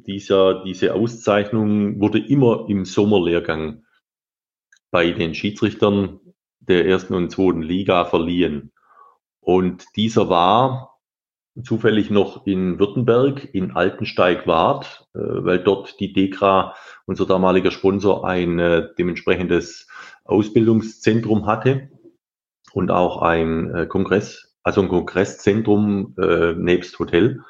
dieser, diese Auszeichnung wurde immer im Sommerlehrgang bei den Schiedsrichtern der ersten und zweiten Liga verliehen. Und dieser war zufällig noch in Württemberg, in Altensteig-Wart, äh, weil dort die DEKRA, unser damaliger Sponsor, ein äh, dementsprechendes Ausbildungszentrum hatte und auch ein äh, Kongress, also ein Kongresszentrum äh, nebst Hotel.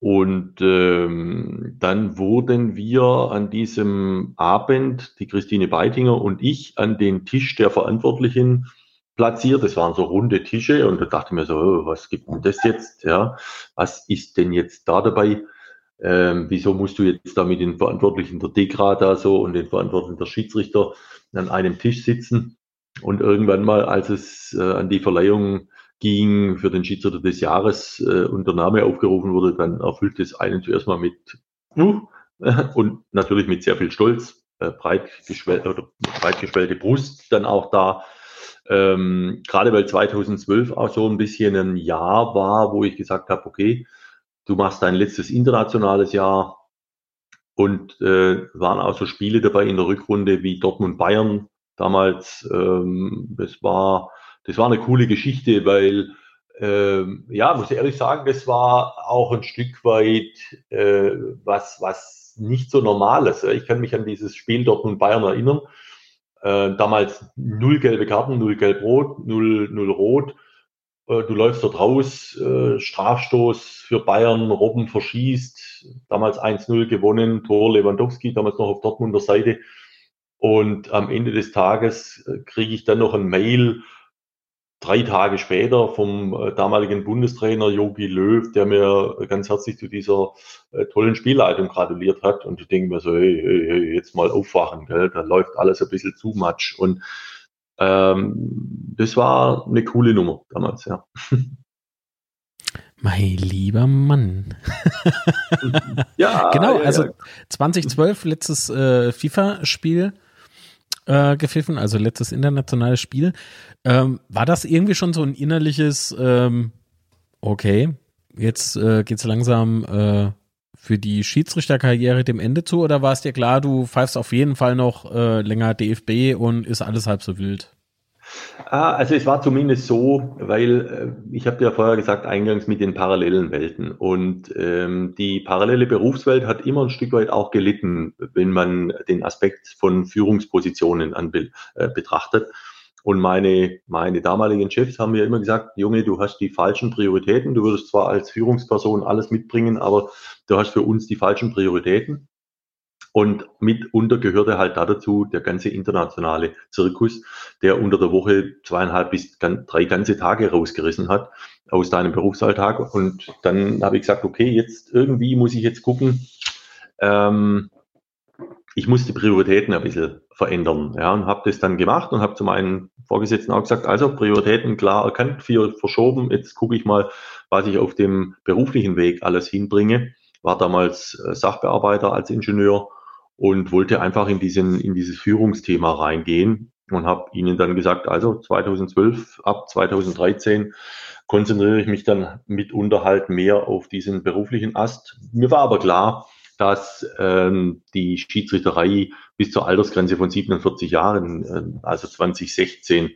Und ähm, dann wurden wir an diesem Abend, die Christine Beitinger und ich, an den Tisch der Verantwortlichen platziert. Das waren so runde Tische und da dachte ich mir so, oh, was gibt denn das jetzt? Ja, was ist denn jetzt da dabei? Ähm, wieso musst du jetzt da mit den Verantwortlichen der DEKRA da so und den Verantwortlichen der Schiedsrichter an einem Tisch sitzen? Und irgendwann mal, als es äh, an die Verleihung ging für den Schiedsrichter des Jahres äh, und der Name aufgerufen wurde, dann erfüllt es einen zuerst mal mit uh, [LAUGHS] und natürlich mit sehr viel Stolz, äh, breit, geschwell oder breit geschwellte Brust dann auch da. Ähm, gerade weil 2012 auch so ein bisschen ein Jahr war, wo ich gesagt habe, okay, du machst dein letztes internationales Jahr und äh, waren auch so Spiele dabei in der Rückrunde wie Dortmund Bayern, damals, ähm, das war, das war eine coole Geschichte, weil, ähm, ja, muss ich ehrlich sagen, das war auch ein Stück weit äh, was, was nicht so normales. Ich kann mich an dieses Spiel Dortmund Bayern erinnern. Äh, damals null gelbe Karten, null gelb-rot, null, null rot. Äh, du läufst dort raus, äh, Strafstoß für Bayern, Robben verschießt, damals 1-0 gewonnen, Tor Lewandowski, damals noch auf Dortmunder Seite. Und am Ende des Tages äh, kriege ich dann noch ein Mail, drei Tage später vom äh, damaligen Bundestrainer Jogi Löw, der mir ganz herzlich zu dieser äh, tollen Spielleitung gratuliert hat. Und ich denke mir so, hey, hey, hey, jetzt mal aufwachen, gell? da läuft alles ein bisschen zu matsch. Und ähm, das war eine coole Nummer damals, ja. Mein lieber Mann. [LAUGHS] ja, genau, also ja. 2012 letztes äh, FIFA-Spiel äh, gepfiffen, also letztes internationales Spiel. Ähm, war das irgendwie schon so ein innerliches, ähm, okay, jetzt äh, es langsam äh, für die Schiedsrichterkarriere dem Ende zu oder war es dir klar, du pfeifst auf jeden Fall noch äh, länger DFB und ist alles halb so wild? Ah, also es war zumindest so, weil äh, ich habe ja vorher gesagt, eingangs mit den parallelen Welten. Und ähm, die parallele Berufswelt hat immer ein Stück weit auch gelitten, wenn man den Aspekt von Führungspositionen an, äh, betrachtet. Und meine, meine damaligen Chefs haben mir immer gesagt, Junge, du hast die falschen Prioritäten. Du würdest zwar als Führungsperson alles mitbringen, aber du hast für uns die falschen Prioritäten. Und mitunter gehörte halt dazu der ganze internationale Zirkus, der unter der Woche zweieinhalb bis drei ganze Tage rausgerissen hat aus deinem Berufsalltag. Und dann habe ich gesagt, okay, jetzt irgendwie muss ich jetzt gucken, ähm, ich muss die Prioritäten ein bisschen verändern. Ja, und habe das dann gemacht und habe zu meinen Vorgesetzten auch gesagt, also Prioritäten klar erkannt, vier verschoben, jetzt gucke ich mal, was ich auf dem beruflichen Weg alles hinbringe. War damals äh, Sachbearbeiter als Ingenieur und wollte einfach in, diesen, in dieses Führungsthema reingehen und habe ihnen dann gesagt, also 2012 ab 2013 konzentriere ich mich dann mitunter halt mehr auf diesen beruflichen Ast. Mir war aber klar, dass ähm, die Schiedsrichterei bis zur Altersgrenze von 47 Jahren, äh, also 2016,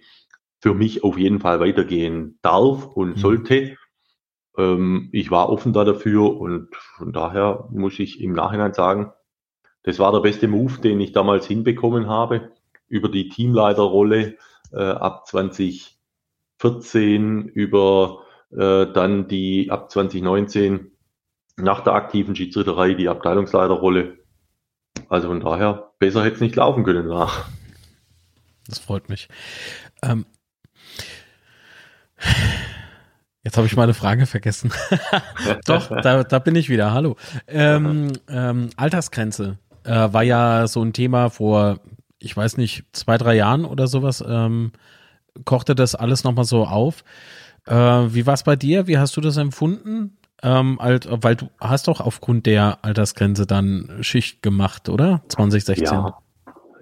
für mich auf jeden Fall weitergehen darf und mhm. sollte. Ähm, ich war offen da dafür und von daher muss ich im Nachhinein sagen, das war der beste Move, den ich damals hinbekommen habe, über die Teamleiterrolle äh, ab 2014, über äh, dann die ab 2019 nach der aktiven Schiedsrichterei die Abteilungsleiterrolle. Also von daher, besser hätte es nicht laufen können nach. Das freut mich. Ähm, jetzt habe ich meine Frage vergessen. [LAUGHS] Doch, da, da bin ich wieder. Hallo. Ähm, ähm, Altersgrenze äh, war ja so ein Thema vor, ich weiß nicht, zwei, drei Jahren oder sowas. Ähm, kochte das alles nochmal so auf. Äh, wie war es bei dir? Wie hast du das empfunden? Ähm, halt, weil du hast doch aufgrund der Altersgrenze dann Schicht gemacht, oder? 2016. Ja.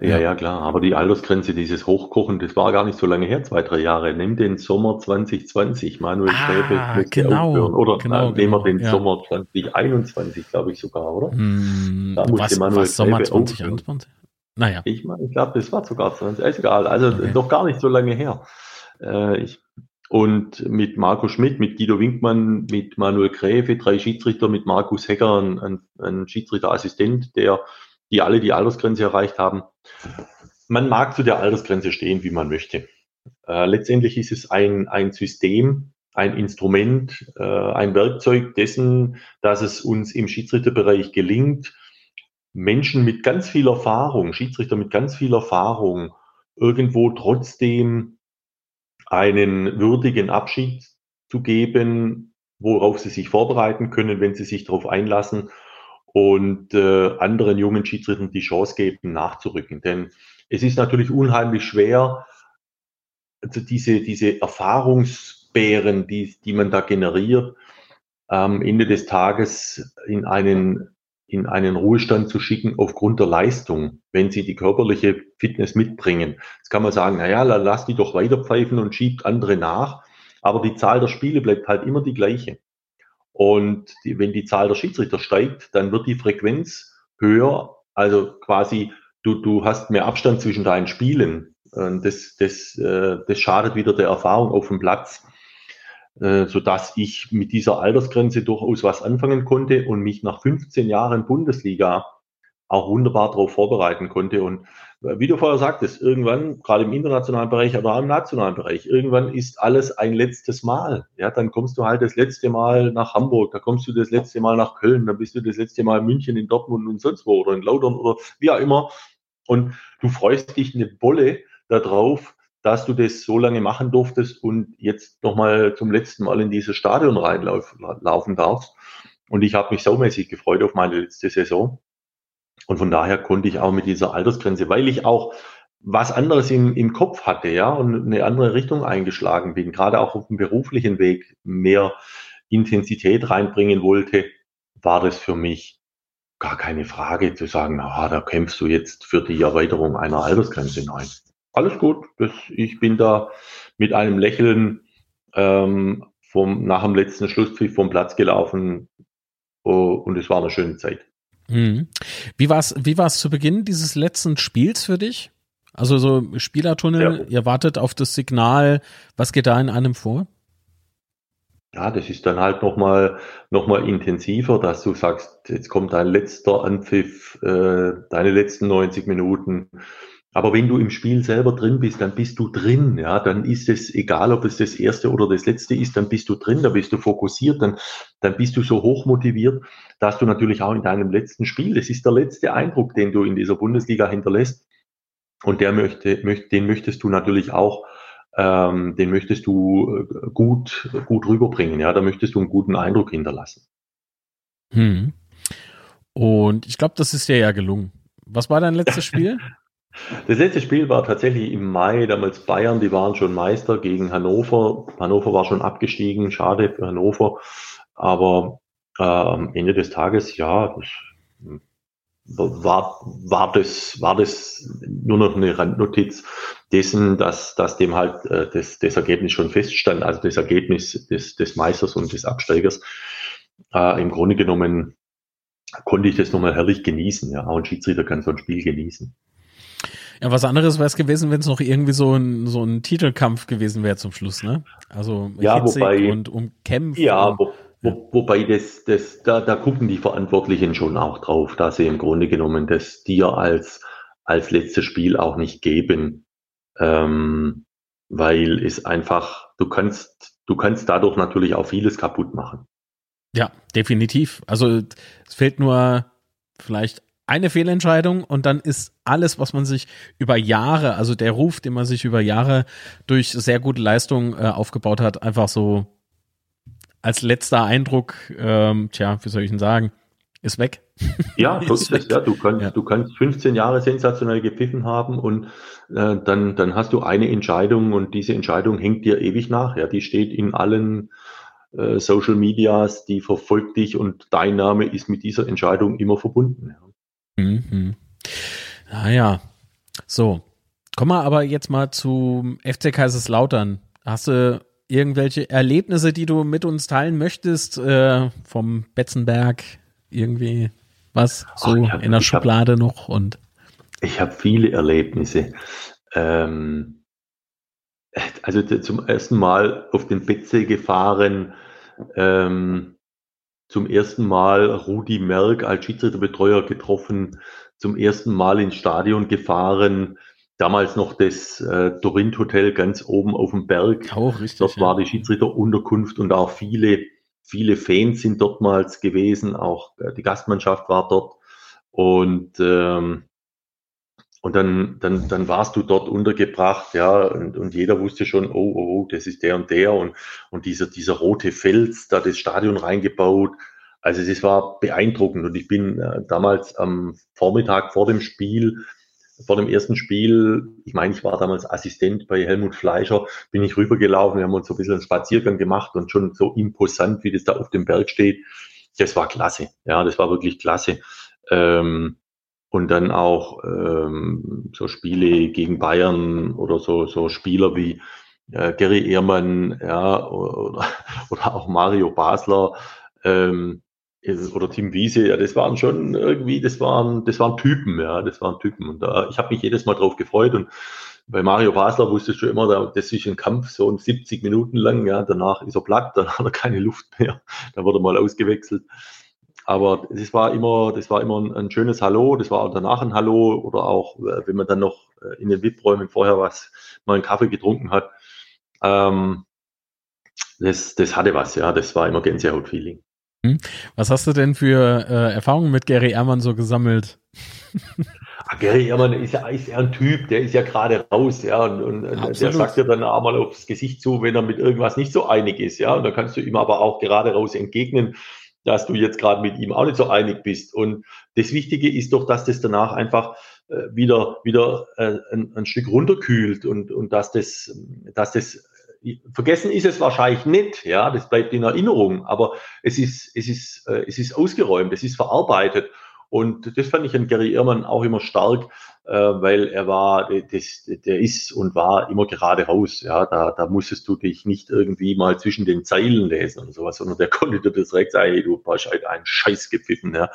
Ja, ja, klar. Aber die Altersgrenze, dieses Hochkochen, das war gar nicht so lange her, zwei, drei Jahre. Nimm den Sommer 2020, Manuel ah, Schäbe genau, aufhören. Oder genau, äh, nehmen wir den ja. Sommer 2021, glaube ich sogar, oder? Hm, da musste was, Manuel was Sommer 2021? Naja. Ich, ich glaube, das war sogar 20, ist egal. Also okay. noch gar nicht so lange her. Äh, ich, und mit Marco Schmidt, mit Guido Winkmann, mit Manuel Gräfe, drei Schiedsrichter, mit Markus Hecker, ein, ein, ein Schiedsrichterassistent, der die alle die Altersgrenze erreicht haben. Man mag zu der Altersgrenze stehen, wie man möchte. Äh, letztendlich ist es ein, ein System, ein Instrument, äh, ein Werkzeug dessen, dass es uns im Schiedsrichterbereich gelingt, Menschen mit ganz viel Erfahrung, Schiedsrichter mit ganz viel Erfahrung, irgendwo trotzdem einen würdigen Abschied zu geben, worauf sie sich vorbereiten können, wenn sie sich darauf einlassen und äh, anderen jungen Schiedsrichtern die Chance geben, nachzurücken. Denn es ist natürlich unheimlich schwer, also diese, diese Erfahrungsbären, die, die man da generiert, am Ende des Tages in einen, in einen Ruhestand zu schicken aufgrund der Leistung, wenn sie die körperliche Fitness mitbringen. Jetzt kann man sagen, naja, lass die doch weiter pfeifen und schiebt andere nach. Aber die Zahl der Spiele bleibt halt immer die gleiche. Und die, wenn die Zahl der Schiedsrichter steigt, dann wird die Frequenz höher. Also quasi, du, du hast mehr Abstand zwischen deinen Spielen. Das, das, äh, das schadet wieder der Erfahrung auf dem Platz, äh, sodass ich mit dieser Altersgrenze durchaus was anfangen konnte und mich nach 15 Jahren Bundesliga auch wunderbar darauf vorbereiten konnte. Und wie du vorher sagtest, irgendwann, gerade im internationalen Bereich, aber auch im nationalen Bereich, irgendwann ist alles ein letztes Mal. Ja, dann kommst du halt das letzte Mal nach Hamburg, da kommst du das letzte Mal nach Köln, dann bist du das letzte Mal in München, in Dortmund und sonst wo oder in Lautern oder wie auch immer. Und du freust dich eine Bolle darauf, dass du das so lange machen durftest und jetzt nochmal zum letzten Mal in dieses Stadion reinlaufen darfst. Und ich habe mich saumäßig gefreut auf meine letzte Saison. Und von daher konnte ich auch mit dieser Altersgrenze, weil ich auch was anderes im, im Kopf hatte, ja, und eine andere Richtung eingeschlagen bin, gerade auch auf dem beruflichen Weg mehr Intensität reinbringen wollte, war das für mich gar keine Frage zu sagen, na, da kämpfst du jetzt für die Erweiterung einer Altersgrenze. Nein, alles gut. Das, ich bin da mit einem Lächeln ähm, vom, nach dem letzten Schlusspfiff vom Platz gelaufen oh, und es war eine schöne Zeit. Mhm. Wie war es wie war's zu Beginn dieses letzten Spiels für dich? Also so Spielertunnel, ja. ihr wartet auf das Signal. Was geht da in einem vor? Ja, das ist dann halt nochmal noch mal intensiver, dass du sagst, jetzt kommt dein letzter Anpfiff, äh, deine letzten 90 Minuten. Aber wenn du im Spiel selber drin bist, dann bist du drin. Ja, dann ist es egal, ob es das erste oder das letzte ist, dann bist du drin, dann bist du fokussiert, dann, dann bist du so hoch motiviert, dass du natürlich auch in deinem letzten Spiel, das ist der letzte Eindruck, den du in dieser Bundesliga hinterlässt. Und der möchte, möchte den möchtest du natürlich auch ähm, den möchtest du äh, gut, gut rüberbringen. Ja, da möchtest du einen guten Eindruck hinterlassen. Hm. Und ich glaube, das ist dir ja gelungen. Was war dein letztes [LAUGHS] Spiel? Das letzte Spiel war tatsächlich im Mai, damals Bayern, die waren schon Meister gegen Hannover. Hannover war schon abgestiegen, schade für Hannover. Aber äh, am Ende des Tages, ja, das war, war, das, war das nur noch eine Randnotiz dessen, dass, dass dem halt äh, das, das Ergebnis schon feststand, also das Ergebnis des, des Meisters und des Absteigers. Äh, Im Grunde genommen konnte ich das nochmal herrlich genießen. Ja, auch ein Schiedsrichter kann so ein Spiel genießen. Ja, was anderes wäre es gewesen, wenn es noch irgendwie so ein, so ein Titelkampf gewesen wäre zum Schluss, ne? Also ja, wobei, und um Kämpfe. Ja, wo, wo, wobei das, das, da, da gucken die Verantwortlichen schon auch drauf, dass sie im Grunde genommen das dir als, als letztes Spiel auch nicht geben. Ähm, weil es einfach, du kannst, du kannst dadurch natürlich auch vieles kaputt machen. Ja, definitiv. Also es fehlt nur vielleicht eine Fehlentscheidung und dann ist alles, was man sich über Jahre, also der Ruf, den man sich über Jahre durch sehr gute Leistung äh, aufgebaut hat, einfach so als letzter Eindruck, ähm, tja, wie soll ich denn sagen, ist weg. Ja, [LAUGHS] ist es. Ja, du kannst, ja. du kannst 15 Jahre sensationell gepfiffen haben und äh, dann, dann hast du eine Entscheidung und diese Entscheidung hängt dir ewig nach. Ja, die steht in allen äh, Social Medias, die verfolgt dich und dein Name ist mit dieser Entscheidung immer verbunden. Ja. Mhm. Naja, so. Kommen wir aber jetzt mal zum FC Kaiserslautern. Hast du irgendwelche Erlebnisse, die du mit uns teilen möchtest, äh, vom Betzenberg, irgendwie was so hab, in der Schublade hab, noch und ich habe viele Erlebnisse. Ähm, also zum ersten Mal auf den Betze gefahren, ähm, zum ersten Mal Rudi Merck als Schiedsrichterbetreuer getroffen, zum ersten Mal ins Stadion gefahren, damals noch das äh, Dorint Hotel ganz oben auf dem Berg. Auch richtig. Dort ja. war die Schiedsrichterunterkunft und auch viele, viele Fans sind dortmals gewesen. Auch äh, die Gastmannschaft war dort. Und, ähm, und dann, dann, dann warst du dort untergebracht, ja, und, und jeder wusste schon, oh, oh, oh, das ist der und der und, und dieser, dieser rote Fels, da das Stadion reingebaut. Also es war beeindruckend und ich bin äh, damals am Vormittag vor dem Spiel vor dem ersten Spiel, ich meine, ich war damals Assistent bei Helmut Fleischer, bin ich rübergelaufen, wir haben uns so ein bisschen einen Spaziergang gemacht und schon so imposant, wie das da auf dem Berg steht. Das war klasse. Ja, das war wirklich klasse. Ähm, und dann auch ähm, so Spiele gegen Bayern oder so, so Spieler wie äh, Gary Ehrmann, ja, oder, [LAUGHS] oder auch Mario Basler, ähm, oder Tim Wiese, ja, das waren schon irgendwie, das waren, das waren Typen, ja, das waren Typen. Und da, ich habe mich jedes Mal drauf gefreut. Und bei Mario Basler wusstest du immer, das ist ein Kampf so 70 Minuten lang, ja, danach ist er platt, [LAUGHS] dann hat er keine Luft mehr, dann wurde er mal ausgewechselt. Aber das war immer, das war immer ein, ein schönes Hallo, das war auch danach ein Hallo oder auch, äh, wenn man dann noch äh, in den VIP-Räumen vorher was, mal einen Kaffee getrunken hat. Ähm, das, das hatte was, ja, das war immer Gänsehaut-Feeling. Hm? Was hast du denn für äh, Erfahrungen mit Gary Ehrmann so gesammelt? Ach, Gary Ehrmann ist ja, ist ja ein Typ, der ist ja gerade raus, ja, und, und der sagt dir dann auch mal aufs Gesicht zu, wenn er mit irgendwas nicht so einig ist, ja, und dann kannst du ihm aber auch gerade raus entgegnen, dass du jetzt gerade mit ihm auch nicht so einig bist. Und das Wichtige ist doch, dass das danach einfach äh, wieder, wieder äh, ein, ein Stück runterkühlt und, und dass das, dass das vergessen ist es wahrscheinlich nicht, ja, das bleibt in Erinnerung, aber es ist, es ist, äh, es ist ausgeräumt, es ist verarbeitet. Und das fand ich an Gary Irrmann auch immer stark, äh, weil er war, das, der ist und war immer gerade raus. Ja, da, da musstest du dich nicht irgendwie mal zwischen den Zeilen lesen oder sowas, sondern der [LAUGHS] konnte dir direkt sagen, hey, du hast halt einen Scheiß gepfiffen. Ja,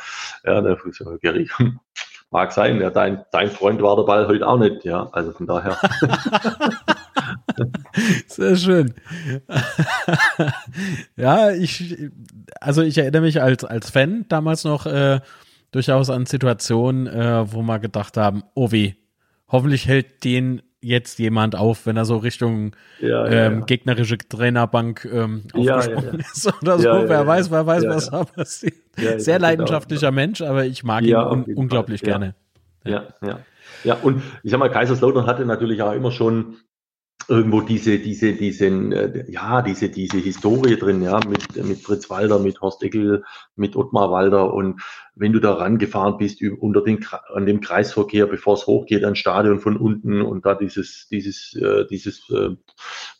ja der Gary, [LAUGHS] mag sein. Ja, dein, dein Freund war der Ball heute auch nicht, ja. Also von daher. [LAUGHS] Sehr schön. ja, ich, also ich erinnere mich als, als Fan damals noch äh, durchaus an Situationen, äh, wo wir gedacht haben, oh weh, hoffentlich hält den jetzt jemand auf, wenn er so Richtung ja, ja, ähm, gegnerische Trainerbank ähm, aufgesprungen [LAUGHS] ist oder so. wer weiß, wer weiß, was da passiert. Sehr genau. leidenschaftlicher genau. Mensch, aber ich mag ihn un unglaublich gerne. Ja, ja. Ja, und ich sag mal, Kaiserslautern hatte natürlich auch immer schon irgendwo diese, diese, diesen, äh, ja, diese, diese Historie drin, ja, mit, mit Fritz Walder, mit Horst Eckel, mit Ottmar Walder. Und wenn du da rangefahren bist unter den, an dem Kreisverkehr, bevor es hochgeht, ans Stadion von unten und da dieses, dieses, äh, dieses äh,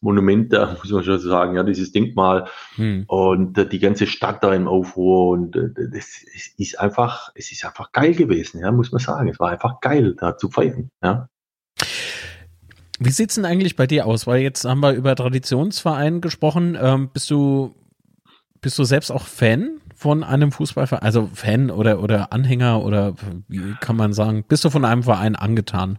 Monument da, [LAUGHS] muss man schon sagen, ja, dieses Denkmal hm. und äh, die ganze Stadt da im Aufruhr und äh, das ist einfach, es ist einfach geil gewesen, ja, muss man sagen. Es war einfach geil, da zu pfeifen, ja. Wie sieht's denn eigentlich bei dir aus? Weil jetzt haben wir über Traditionsverein gesprochen. Ähm, bist du bist du selbst auch Fan von einem Fußballverein? Also Fan oder oder Anhänger oder wie kann man sagen? Bist du von einem Verein angetan?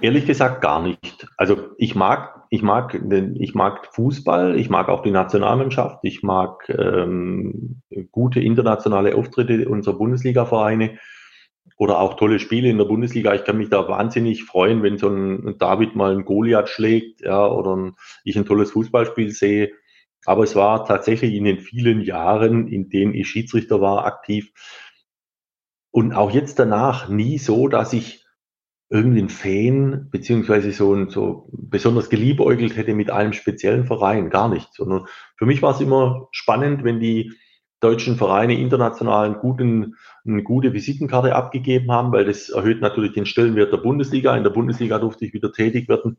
Ehrlich gesagt gar nicht. Also ich mag ich mag ich mag Fußball, ich mag auch die Nationalmannschaft, ich mag ähm, gute internationale Auftritte unserer Bundesliga-Vereine oder auch tolle Spiele in der Bundesliga. Ich kann mich da wahnsinnig freuen, wenn so ein David mal einen Goliath schlägt, ja, oder ein, ich ein tolles Fußballspiel sehe. Aber es war tatsächlich in den vielen Jahren, in denen ich Schiedsrichter war, aktiv und auch jetzt danach nie so, dass ich irgendeinen Fan beziehungsweise so, ein, so besonders geliebäugelt hätte mit einem speziellen Verein, gar nicht. Sondern für mich war es immer spannend, wenn die deutschen Vereine international guten, eine gute Visitenkarte abgegeben haben, weil das erhöht natürlich den Stellenwert der Bundesliga. In der Bundesliga durfte ich wieder tätig werden.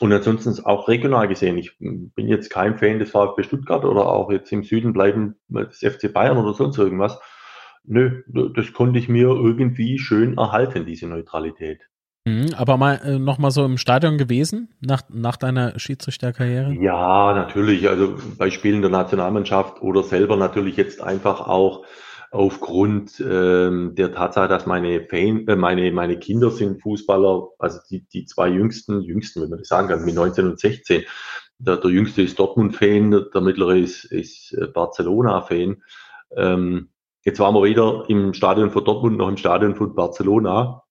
Und ansonsten auch regional gesehen. Ich bin jetzt kein Fan des VfB Stuttgart oder auch jetzt im Süden bleiben des FC Bayern oder sonst irgendwas. Nö, das konnte ich mir irgendwie schön erhalten, diese Neutralität. Mhm, aber mal äh, noch mal so im Stadion gewesen nach, nach deiner Schiedsrichterkarriere? Ja, natürlich. Also bei Spielen der Nationalmannschaft oder selber natürlich jetzt einfach auch aufgrund ähm, der Tatsache, dass meine, Fan, äh, meine, meine Kinder sind Fußballer, also die, die zwei jüngsten, jüngsten, wenn man das sagen kann, mit 19 und 16. Der, der jüngste ist Dortmund-Fan, der mittlere ist, ist äh, Barcelona-Fan. Ähm, jetzt waren wir weder im Stadion von Dortmund noch im Stadion von Barcelona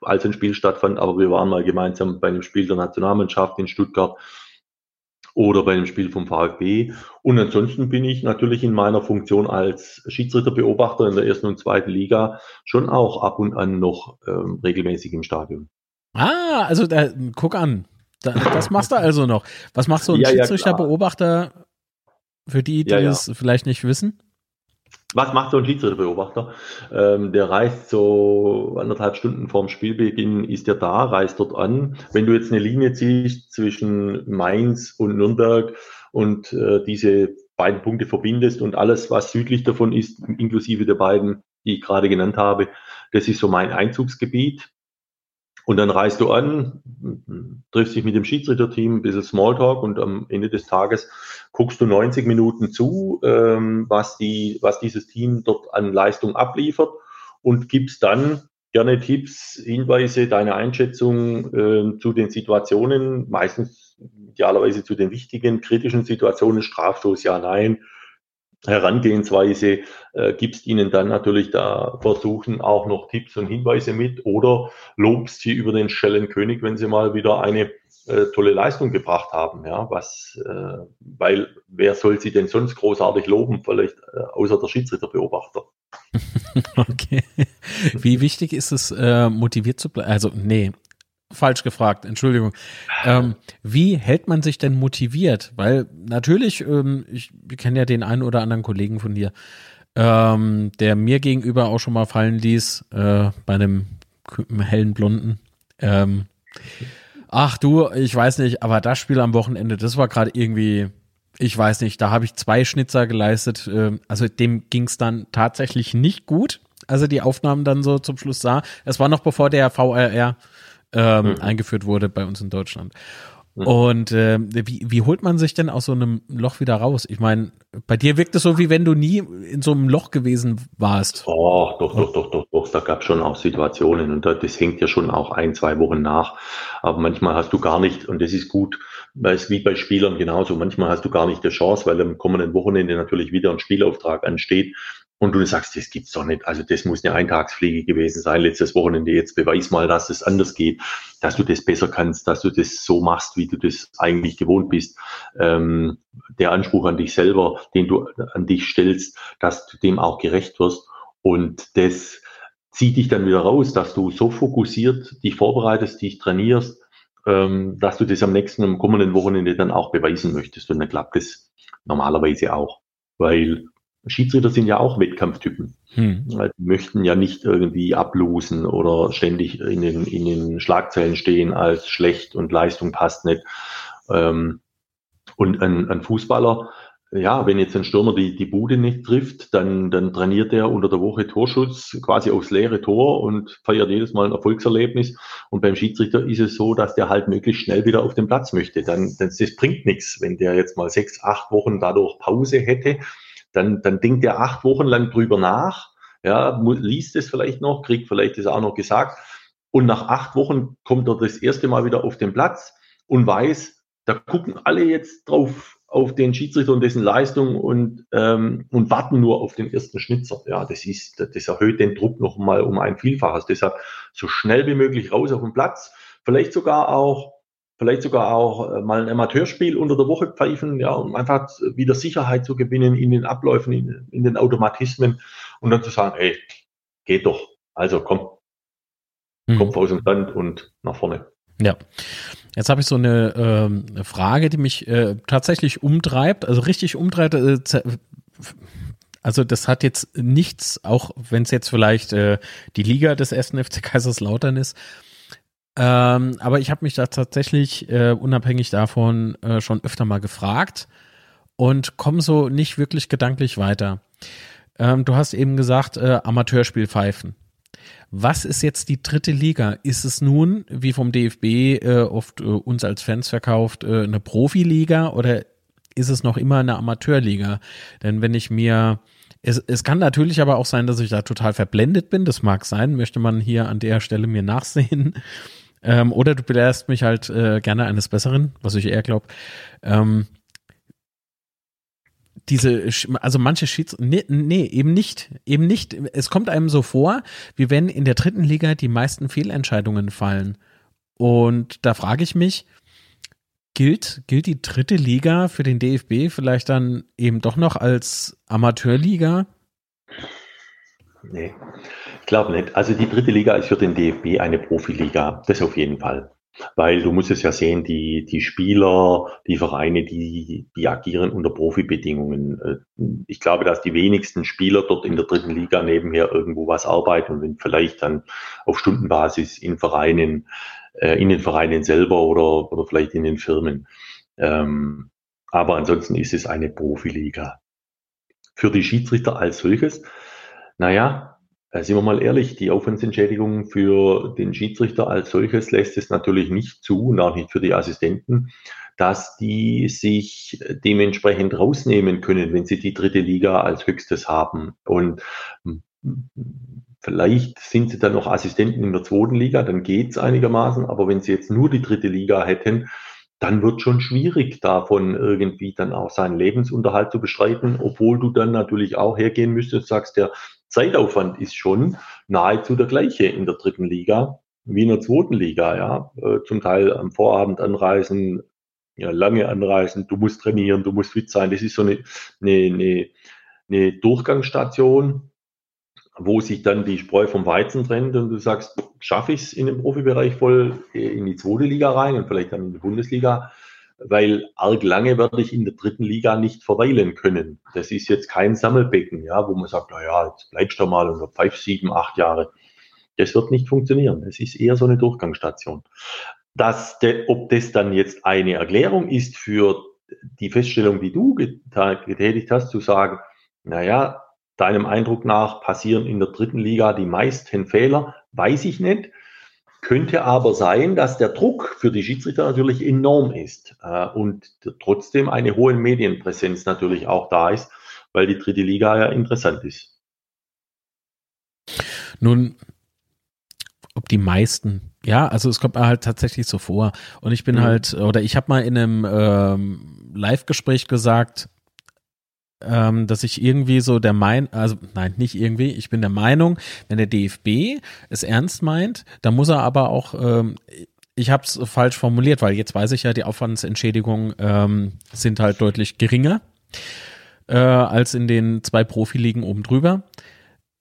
als ein Spiel stattfand, aber wir waren mal gemeinsam bei einem Spiel der Nationalmannschaft in Stuttgart oder bei einem Spiel vom VfB. Und ansonsten bin ich natürlich in meiner Funktion als Schiedsrichterbeobachter in der ersten und zweiten Liga schon auch ab und an noch ähm, regelmäßig im Stadion. Ah, also da, guck an. Da, das machst du also noch. Was macht so ein [LAUGHS] ja, Schiedsrichterbeobachter für die, die ja, ja. es vielleicht nicht wissen? Was macht so ein Schiedsrichterbeobachter? Ähm, der reist so anderthalb Stunden vorm Spielbeginn, ist er da, reist dort an. Wenn du jetzt eine Linie ziehst zwischen Mainz und Nürnberg und äh, diese beiden Punkte verbindest und alles, was südlich davon ist, inklusive der beiden, die ich gerade genannt habe, das ist so mein Einzugsgebiet. Und dann reist du an, triffst dich mit dem Schiedsrichterteam, ein bisschen Smalltalk und am Ende des Tages guckst du 90 Minuten zu, ähm, was, die, was dieses Team dort an Leistung abliefert und gibst dann gerne Tipps, Hinweise, deine Einschätzung äh, zu den Situationen, meistens idealerweise zu den wichtigen, kritischen Situationen, Strafstoß, ja, nein, Herangehensweise äh, gibst ihnen dann natürlich da versuchen auch noch Tipps und Hinweise mit oder lobst sie über den Schellenkönig, wenn sie mal wieder eine äh, tolle Leistung gebracht haben. Ja, was, äh, weil wer soll sie denn sonst großartig loben, vielleicht äh, außer der Schiedsrichterbeobachter. [LAUGHS] okay. Wie wichtig ist es, äh, motiviert zu bleiben? Also, nee, falsch gefragt, Entschuldigung. Ähm, wie hält man sich denn motiviert? Weil natürlich, ähm, ich kenne ja den einen oder anderen Kollegen von dir, ähm, der mir gegenüber auch schon mal fallen ließ, äh, bei einem hellen Blonden. Ähm, ach du, ich weiß nicht, aber das Spiel am Wochenende, das war gerade irgendwie, ich weiß nicht, da habe ich zwei Schnitzer geleistet. Äh, also dem ging es dann tatsächlich nicht gut. Also die Aufnahmen dann so zum Schluss sah. Es war noch bevor der VRR ähm, mhm. eingeführt wurde bei uns in Deutschland. Mhm. Und äh, wie, wie holt man sich denn aus so einem Loch wieder raus? Ich meine, bei dir wirkt es so, wie wenn du nie in so einem Loch gewesen warst. Oh, doch, doch, doch, doch, doch. Da gab es schon auch Situationen und das hängt ja schon auch ein, zwei Wochen nach. Aber manchmal hast du gar nicht, und das ist gut, weil es wie bei Spielern genauso, manchmal hast du gar nicht die Chance, weil am kommenden Wochenende natürlich wieder ein Spielauftrag ansteht und du sagst, das gibt's doch nicht. Also das muss eine Eintagsfliege gewesen sein letztes Wochenende. Jetzt beweis mal, dass es anders geht, dass du das besser kannst, dass du das so machst, wie du das eigentlich gewohnt bist. Ähm, der Anspruch an dich selber, den du an dich stellst, dass du dem auch gerecht wirst. Und das zieht dich dann wieder raus, dass du so fokussiert dich vorbereitest, dich trainierst, ähm, dass du das am nächsten, am kommenden Wochenende dann auch beweisen möchtest. Und dann klappt es normalerweise auch. Weil Schiedsrichter sind ja auch Wettkampftypen. Hm. Die möchten ja nicht irgendwie ablosen oder ständig in den, in den Schlagzeilen stehen als schlecht und Leistung passt nicht. Ähm, und ein, ein Fußballer, ja, wenn jetzt ein Stürmer die, die Bude nicht trifft, dann, dann trainiert er unter der Woche Torschutz quasi aufs leere Tor und feiert jedes Mal ein Erfolgserlebnis. Und beim Schiedsrichter ist es so, dass der halt möglichst schnell wieder auf den Platz möchte. Dann, das, das bringt nichts, wenn der jetzt mal sechs, acht Wochen dadurch Pause hätte dann, dann denkt er acht Wochen lang drüber nach, ja, liest es vielleicht noch, kriegt vielleicht das auch noch gesagt. Und nach acht Wochen kommt er das erste Mal wieder auf den Platz und weiß, da gucken alle jetzt drauf auf den Schiedsrichter und dessen Leistung und, ähm, und warten nur auf den ersten Schnitzer. Ja, das ist, das erhöht den Druck noch mal um ein Vielfaches. Deshalb so schnell wie möglich raus auf den Platz. Vielleicht sogar auch vielleicht sogar auch äh, mal ein Amateurspiel unter der Woche pfeifen, ja, um einfach wieder Sicherheit zu gewinnen in den Abläufen, in, in den Automatismen und dann zu sagen, hey, geht doch. Also komm, hm. Kopf aus dem Sand und nach vorne. Ja. Jetzt habe ich so eine, ähm, eine Frage, die mich äh, tatsächlich umtreibt, also richtig umtreibt. Äh, also das hat jetzt nichts, auch wenn es jetzt vielleicht äh, die Liga des ersten FC Kaiserslautern ist, ähm, aber ich habe mich da tatsächlich äh, unabhängig davon äh, schon öfter mal gefragt und komme so nicht wirklich gedanklich weiter. Ähm, du hast eben gesagt, äh, Amateurspiel pfeifen. Was ist jetzt die dritte Liga? Ist es nun, wie vom DFB äh, oft äh, uns als Fans verkauft, äh, eine Profiliga oder ist es noch immer eine Amateurliga? Denn wenn ich mir es, es kann natürlich aber auch sein, dass ich da total verblendet bin. Das mag sein, möchte man hier an der Stelle mir nachsehen. Ähm, oder du belehrst mich halt äh, gerne eines Besseren, was ich eher glaube. Ähm, diese, also manche Schieds, nee, nee, eben nicht, eben nicht. Es kommt einem so vor, wie wenn in der dritten Liga die meisten Fehlentscheidungen fallen. Und da frage ich mich, gilt, gilt die dritte Liga für den DFB vielleicht dann eben doch noch als Amateurliga? Nee, ich glaube nicht. Also die dritte Liga ist für den DFB eine Profiliga, das auf jeden Fall. Weil du musst es ja sehen, die, die Spieler, die Vereine, die, die agieren unter Profibedingungen. Äh, ich glaube, dass die wenigsten Spieler dort in der dritten Liga nebenher irgendwo was arbeiten und wenn vielleicht dann auf Stundenbasis in Vereinen, äh, in den Vereinen selber oder, oder vielleicht in den Firmen. Ähm, aber ansonsten ist es eine Profiliga. Für die Schiedsrichter als solches naja, äh, sind wir mal ehrlich, die Aufwandsentschädigung für den Schiedsrichter als solches lässt es natürlich nicht zu und auch nicht für die Assistenten, dass die sich dementsprechend rausnehmen können, wenn sie die dritte Liga als höchstes haben. Und hm, vielleicht sind sie dann noch Assistenten in der zweiten Liga, dann geht's einigermaßen, aber wenn sie jetzt nur die dritte Liga hätten, dann wird schon schwierig, davon irgendwie dann auch seinen Lebensunterhalt zu bestreiten, obwohl du dann natürlich auch hergehen müsstest und sagst, der Zeitaufwand ist schon nahezu der gleiche in der dritten Liga wie in der zweiten Liga, ja. Äh, zum Teil am Vorabend anreisen, ja, lange anreisen, du musst trainieren, du musst fit sein. Das ist so eine, eine, eine, eine Durchgangsstation, wo sich dann die Spreu vom Weizen trennt und du sagst, schaffe ich es in den Profibereich voll in die zweite Liga rein und vielleicht dann in die Bundesliga weil arg lange werde ich in der dritten Liga nicht verweilen können. Das ist jetzt kein Sammelbecken, ja, wo man sagt, na ja, jetzt bleibst du mal unter fünf, sieben, acht Jahre. Das wird nicht funktionieren. Es ist eher so eine Durchgangsstation. Dass de, ob das dann jetzt eine Erklärung ist für die Feststellung, die du getätigt hast, zu sagen, na ja, deinem Eindruck nach passieren in der dritten Liga die meisten Fehler, weiß ich nicht Könnte aber sein, dass der Druck für die Schiedsrichter natürlich enorm ist äh, und trotzdem eine hohe Medienpräsenz natürlich auch da ist, weil die dritte Liga ja interessant ist. Nun, ob die meisten, ja, also es kommt mir halt tatsächlich so vor. Und ich bin mhm. halt, oder ich habe mal in einem ähm, Live-Gespräch gesagt, ähm, dass ich irgendwie so der Meinung, also nein, nicht irgendwie, ich bin der Meinung, wenn der DFB es ernst meint, dann muss er aber auch, ähm, ich habe es falsch formuliert, weil jetzt weiß ich ja, die Aufwandsentschädigungen ähm, sind halt deutlich geringer äh, als in den zwei Profiligen oben drüber.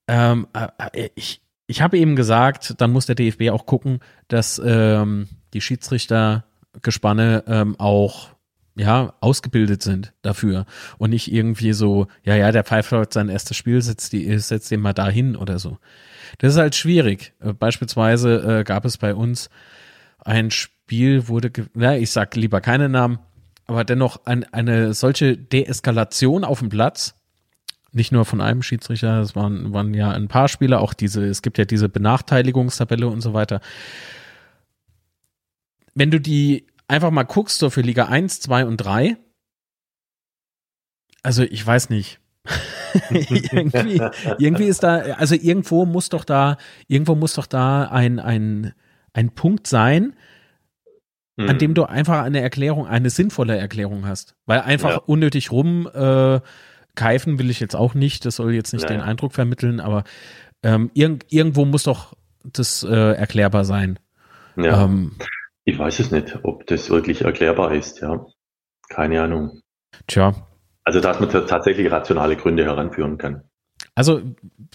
Ähm, äh, ich ich habe eben gesagt, dann muss der DFB auch gucken, dass ähm, die Schiedsrichtergespanne ähm, auch ja, ausgebildet sind dafür und nicht irgendwie so, ja, ja, der Pfeifer hat sein erstes Spiel, setzt, die, setzt den mal dahin oder so. Das ist halt schwierig. Äh, beispielsweise äh, gab es bei uns ein Spiel, wurde, na, ich sag lieber keine Namen, aber dennoch ein, eine solche Deeskalation auf dem Platz, nicht nur von einem Schiedsrichter, es waren, waren ja ein paar Spieler, auch diese, es gibt ja diese Benachteiligungstabelle und so weiter. Wenn du die einfach mal guckst, so für Liga 1, 2 und 3, also ich weiß nicht. [LAUGHS] irgendwie, irgendwie ist da, also irgendwo muss doch da, irgendwo muss doch da ein, ein, ein Punkt sein, hm. an dem mhm. du einfach eine Erklärung, eine sinnvolle Erklärung hast. Weil einfach ja. unnötig rum äh, keifen will ich jetzt auch nicht, das soll jetzt nicht naja. den Eindruck vermitteln, aber ähm, irg irgendwo muss doch das äh, erklärbar sein. Ja. Ähm, ich weiß es nicht, ob das wirklich erklärbar ist, ja. Keine Ahnung. Tja. Also, dass man tatsächlich rationale Gründe heranführen kann. Also,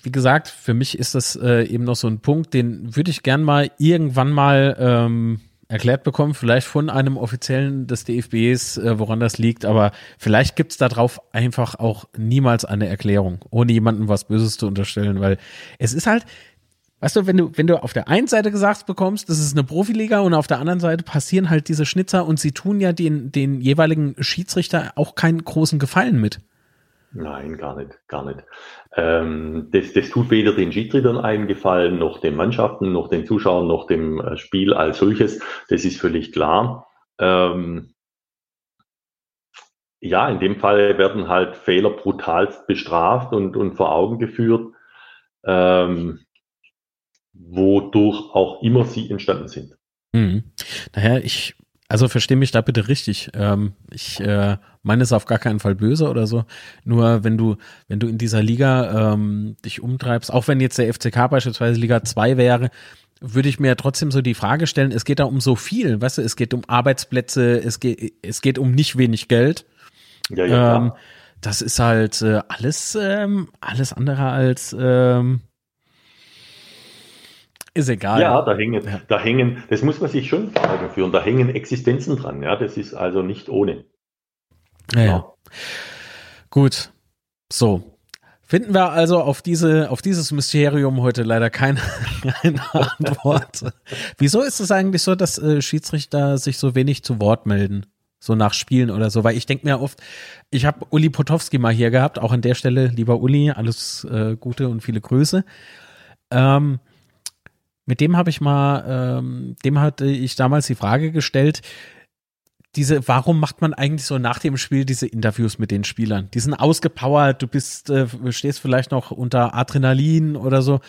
wie gesagt, für mich ist das äh, eben noch so ein Punkt, den würde ich gern mal irgendwann mal ähm, erklärt bekommen, vielleicht von einem Offiziellen des DFBs, äh, woran das liegt, aber vielleicht gibt es darauf einfach auch niemals eine Erklärung, ohne jemandem was Böses zu unterstellen, weil es ist halt, Weißt du, wenn du, wenn du auf der einen Seite gesagt bekommst, das ist eine Profiliga und auf der anderen Seite passieren halt diese Schnitzer und sie tun ja den, den jeweiligen Schiedsrichter auch keinen großen Gefallen mit. Nein, gar nicht, gar nicht. Ähm, das, das tut weder den Schiedsrichtern einen Gefallen, noch den Mannschaften, noch den Zuschauern, noch dem äh, Spiel als solches. Das ist völlig klar. Ähm, ja, in dem Fall werden halt Fehler brutalst bestraft und, und vor Augen geführt. Ähm, wodurch auch immer sie entstanden sind. Mhm. Naja, ich, also verstehe mich da bitte richtig. Ähm, ich äh, meine es auf gar keinen Fall böse oder so. Nur wenn du, wenn du in dieser Liga ähm, dich umtreibst, auch wenn jetzt der FCK beispielsweise Liga 2 wäre, würde ich mir trotzdem so die Frage stellen, es geht da um so viel, weißt du, es geht um Arbeitsplätze, es geht, es geht um nicht wenig Geld. Ja, ja, ähm, das ist halt äh, alles, ähm, alles andere als ähm, ist egal. Ja, da hängen, ja. da hängen, das muss man sich schon vor Augen führen, da hängen Existenzen dran, ja, das ist also nicht ohne. Ja, ja. Gut. So. Finden wir also auf diese, auf dieses Mysterium heute leider keine, [LAUGHS] keine Antwort. Wieso ist es eigentlich so, dass äh, Schiedsrichter sich so wenig zu Wort melden? So nach Spielen oder so, weil ich denke mir oft, ich habe Uli Potowski mal hier gehabt, auch an der Stelle, lieber Uli, alles äh, Gute und viele Grüße. Ähm, mit dem habe ich mal, ähm, dem hatte ich damals die Frage gestellt, diese, warum macht man eigentlich so nach dem Spiel diese Interviews mit den Spielern? Die sind ausgepowert, du bist, äh, stehst vielleicht noch unter Adrenalin oder so.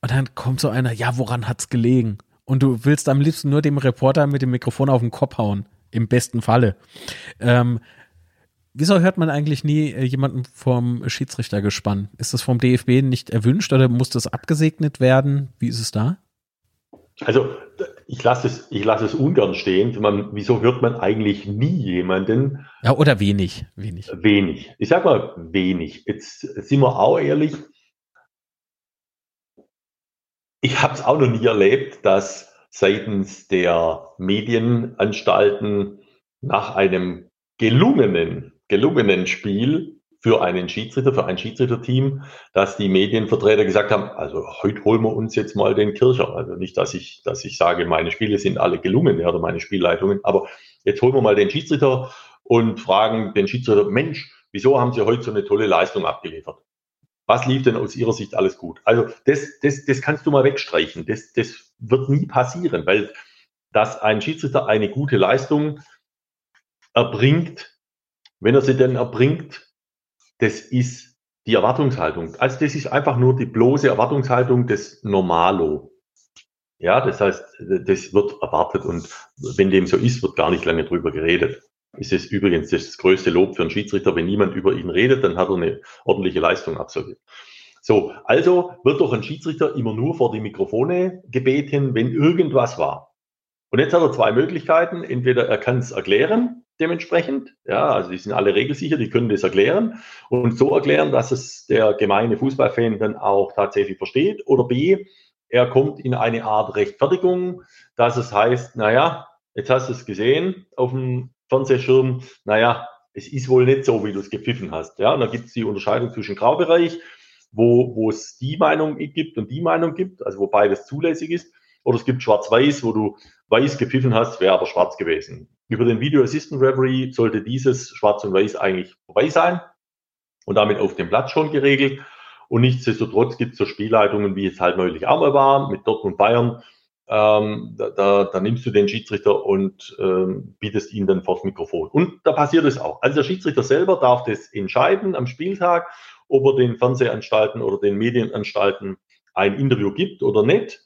Und dann kommt so einer, ja, woran hat's gelegen? Und du willst am liebsten nur dem Reporter mit dem Mikrofon auf den Kopf hauen. Im besten Falle. Ähm, wieso hört man eigentlich nie äh, jemanden vom Schiedsrichter gespannt? Ist das vom DFB nicht erwünscht oder muss das abgesegnet werden? Wie ist es da? Also ich lasse es, ich lasse es ungern stehen. Man, wieso hört man eigentlich nie jemanden? Ja, oder wenig, wenig. Wenig. Ich sag mal wenig. Jetzt sind wir auch ehrlich. Ich habe es auch noch nie erlebt, dass seitens der Medienanstalten nach einem gelungenen, gelungenen Spiel für einen Schiedsrichter, für ein Schiedsrichterteam, dass die Medienvertreter gesagt haben, also heute holen wir uns jetzt mal den Kircher. Also nicht, dass ich, dass ich sage, meine Spiele sind alle gelungen, ja, oder meine Spielleitungen, aber jetzt holen wir mal den Schiedsrichter und fragen den Schiedsrichter, Mensch, wieso haben Sie heute so eine tolle Leistung abgeliefert? Was lief denn aus Ihrer Sicht alles gut? Also das, das, das kannst du mal wegstreichen. Das, das wird nie passieren, weil dass ein Schiedsrichter eine gute Leistung erbringt, wenn er sie denn erbringt, das ist die Erwartungshaltung. Also das ist einfach nur die bloße Erwartungshaltung des Normalo. Ja, das heißt, das wird erwartet und wenn dem so ist, wird gar nicht lange drüber geredet. Ist es übrigens das größte Lob für einen Schiedsrichter, wenn niemand über ihn redet, dann hat er eine ordentliche Leistung absolviert. So, also wird doch ein Schiedsrichter immer nur vor die Mikrofone gebeten, wenn irgendwas war. Und jetzt hat er zwei Möglichkeiten. Entweder er kann es erklären, dementsprechend. Ja, also die sind alle regelsicher, die können das erklären und so erklären, dass es der gemeine Fußballfan dann auch tatsächlich versteht. Oder B, er kommt in eine Art Rechtfertigung, dass es heißt, naja, jetzt hast du es gesehen auf dem Fernsehschirm, naja, es ist wohl nicht so, wie du es gepfiffen hast. Ja, und da gibt es die Unterscheidung zwischen Graubereich, wo, wo es die Meinung gibt und die Meinung gibt, also wo beides zulässig ist. Oder es gibt Schwarz-Weiß, wo du weiß gepfiffen hast, wäre aber schwarz gewesen. Über den Video Assistant Referee sollte dieses Schwarz und Weiß eigentlich vorbei sein und damit auf dem Platz schon geregelt. Und nichtsdestotrotz gibt es so Spielleitungen, wie es halt neulich auch mal war, mit Dortmund Bayern. Ähm, da, da, da nimmst du den Schiedsrichter und ähm, bietest ihn dann vors Mikrofon. Und da passiert es auch. Also der Schiedsrichter selber darf das entscheiden am Spieltag, ob er den Fernsehanstalten oder den Medienanstalten ein Interview gibt oder nicht.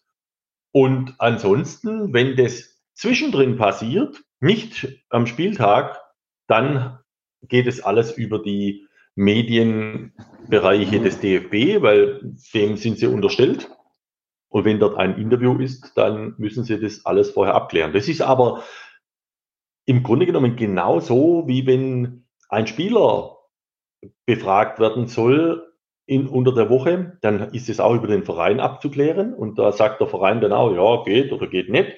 Und ansonsten, wenn das zwischendrin passiert, nicht am Spieltag, dann geht es alles über die Medienbereiche des DFB, weil dem sind sie unterstellt. Und wenn dort ein Interview ist, dann müssen sie das alles vorher abklären. Das ist aber im Grunde genommen genauso, wie wenn ein Spieler befragt werden soll in, unter der Woche, dann ist es auch über den Verein abzuklären und da sagt der Verein dann auch, ja, geht oder geht nicht.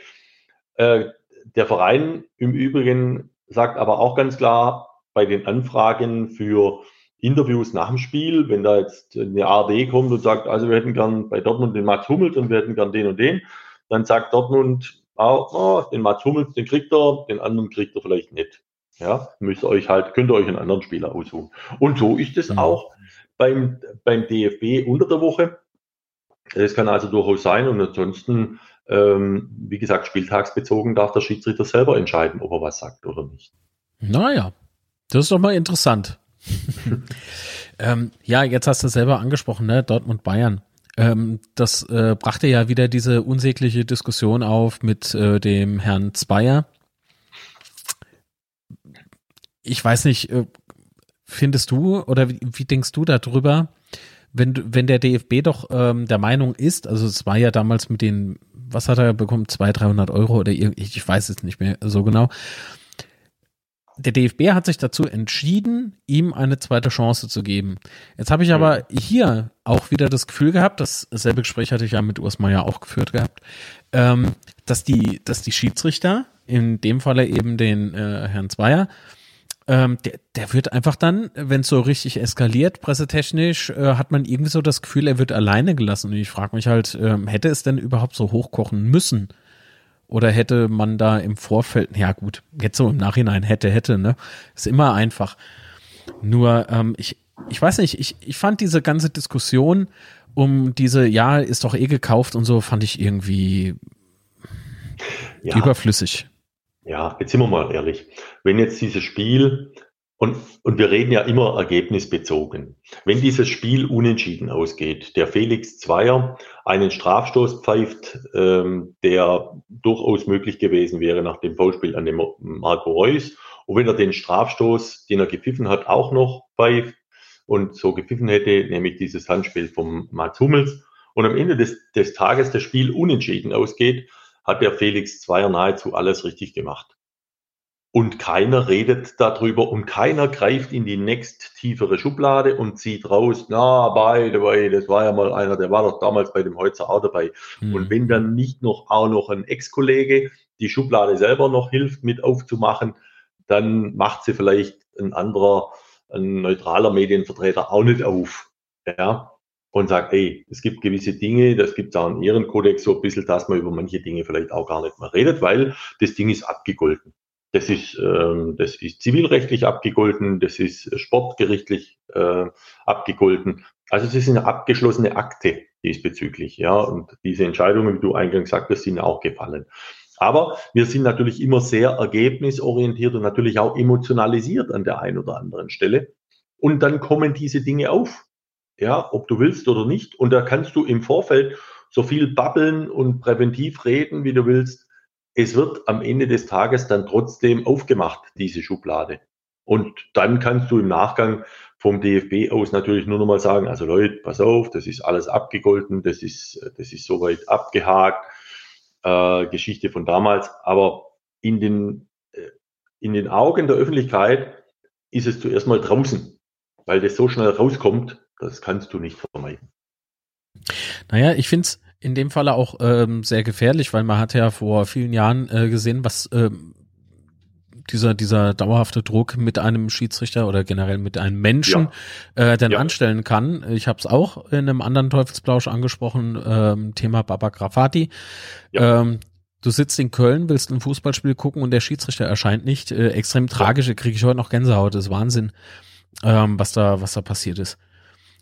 Äh, der Verein im Übrigen sagt aber auch ganz klar bei den Anfragen für Interviews nach dem Spiel, wenn da jetzt eine ARD kommt und sagt, also wir hätten gern bei Dortmund den Mats Hummels und wir hätten gern den und den, dann sagt Dortmund, oh, oh, den Mats Hummels, den kriegt er, den anderen kriegt er vielleicht nicht. Ja, müsst ihr euch halt, könnt ihr euch einen anderen Spieler aussuchen. Und so ist es mhm. auch beim, beim DFB unter der Woche. Das kann also durchaus sein und ansonsten, ähm, wie gesagt, spieltagsbezogen darf der Schiedsrichter selber entscheiden, ob er was sagt oder nicht. Naja, das ist doch mal interessant. [LAUGHS] ähm, ja, jetzt hast du selber angesprochen, ne? Dortmund Bayern. Ähm, das äh, brachte ja wieder diese unsägliche Diskussion auf mit äh, dem Herrn Zweier. Ich weiß nicht, äh, findest du oder wie, wie denkst du darüber, wenn, wenn der DFB doch ähm, der Meinung ist, also es war ja damals mit den, was hat er bekommen, 200, 300 Euro oder ich, ich weiß es nicht mehr so genau. Der DFB hat sich dazu entschieden, ihm eine zweite Chance zu geben. Jetzt habe ich aber hier auch wieder das Gefühl gehabt, dasselbe Gespräch hatte ich ja mit Urs Meier auch geführt gehabt, ähm, dass die, dass die Schiedsrichter, in dem Falle eben den äh, Herrn Zweier, ähm, der, der wird einfach dann, wenn es so richtig eskaliert, pressetechnisch, äh, hat man irgendwie so das Gefühl, er wird alleine gelassen. Und ich frage mich halt, ähm, hätte es denn überhaupt so hochkochen müssen? Oder hätte man da im Vorfeld, ja gut, jetzt so im Nachhinein hätte, hätte, ne? Ist immer einfach. Nur, ähm, ich, ich weiß nicht, ich, ich fand diese ganze Diskussion um diese, ja, ist doch eh gekauft und so, fand ich irgendwie ja. überflüssig. Ja, jetzt sind wir mal ehrlich. Wenn jetzt dieses Spiel, und, und wir reden ja immer ergebnisbezogen, wenn dieses Spiel unentschieden ausgeht, der Felix Zweier einen Strafstoß pfeift, ähm, der durchaus möglich gewesen wäre nach dem Foulspiel an dem Marco Reus, und wenn er den Strafstoß, den er gepfiffen hat, auch noch pfeift und so gepfiffen hätte, nämlich dieses Handspiel vom Mats Hummels, und am Ende des, des Tages das Spiel unentschieden ausgeht, hat der Felix Zweier nahezu alles richtig gemacht. Und keiner redet darüber und keiner greift in die nächst tiefere Schublade und zieht raus, na, by the way, das war ja mal einer, der war doch damals bei dem Holzer auch dabei. Mhm. Und wenn dann nicht noch auch noch ein Ex-Kollege die Schublade selber noch hilft, mit aufzumachen, dann macht sie vielleicht ein anderer, ein neutraler Medienvertreter auch nicht auf. Ja, und sagt, ey, es gibt gewisse Dinge, das gibt es auch in Ihren Kodex so ein bisschen, dass man über manche Dinge vielleicht auch gar nicht mehr redet, weil das Ding ist abgegolten. Das ist, ähm, das ist zivilrechtlich abgegolten, das ist sportgerichtlich äh, abgegolten. Also es ist eine abgeschlossene Akte diesbezüglich, ja. Und diese Entscheidungen, wie du eingangs sagtest, sind auch gefallen. Aber wir sind natürlich immer sehr ergebnisorientiert und natürlich auch emotionalisiert an der einen oder anderen Stelle. Und dann kommen diese Dinge auf. Ja, ob du willst oder nicht. Und da kannst du im Vorfeld so viel babbeln und präventiv reden, wie du willst. Es wird am Ende des Tages dann trotzdem aufgemacht, diese Schublade. Und dann kannst du im Nachgang vom DFB aus natürlich nur noch mal sagen, also Leute, pass auf, das ist alles abgegolten, das ist, das ist soweit abgehakt, äh, Geschichte von damals. Aber in den, äh, in den Augen der Öffentlichkeit ist es zuerst mal draußen, weil das so schnell rauskommt, das kannst du nicht vermeiden. Naja, ich finde es in dem Falle auch ähm, sehr gefährlich, weil man hat ja vor vielen Jahren äh, gesehen, was ähm, dieser, dieser dauerhafte Druck mit einem Schiedsrichter oder generell mit einem Menschen ja. äh, dann ja. anstellen kann. Ich habe es auch in einem anderen Teufelsplausch angesprochen, ähm, Thema Baba Grafati. Ja. Ähm, du sitzt in Köln, willst ein Fußballspiel gucken und der Schiedsrichter erscheint nicht. Äh, extrem tragisch, kriege ich heute noch Gänsehaut, das ist Wahnsinn, ähm, was da, was da passiert ist.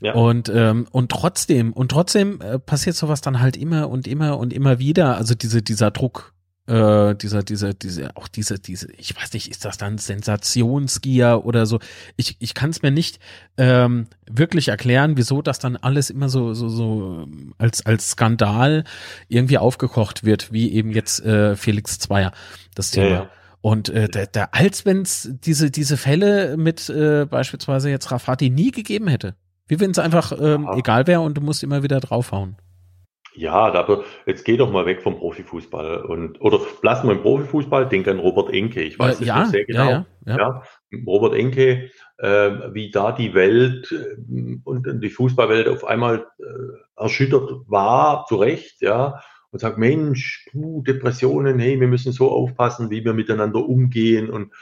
Ja. Und ähm, und trotzdem und trotzdem äh, passiert sowas dann halt immer und immer und immer wieder. Also diese dieser Druck, äh, dieser, dieser, diese, auch diese, diese, ich weiß nicht, ist das dann Sensationsgier oder so? Ich, ich kann es mir nicht ähm, wirklich erklären, wieso das dann alles immer so, so, so als, als Skandal irgendwie aufgekocht wird, wie eben jetzt äh, Felix Zweier, das Thema. Ja, ja. Und äh, der, der, als wenn es diese, diese Fälle mit äh, beispielsweise jetzt Rafati nie gegeben hätte. Wie wenn es einfach ähm, egal wäre und du musst immer wieder draufhauen. Ja, aber jetzt geh doch mal weg vom Profifußball und oder lass mal im Profifußball, denk an Robert Enke. Ich weiß äh, ja, sehr genau. Ja, ja, ja. Robert Enke, äh, wie da die Welt äh, und die Fußballwelt auf einmal äh, erschüttert war, zu Recht, ja, und sagt, Mensch, puh, Depressionen, hey, wir müssen so aufpassen, wie wir miteinander umgehen und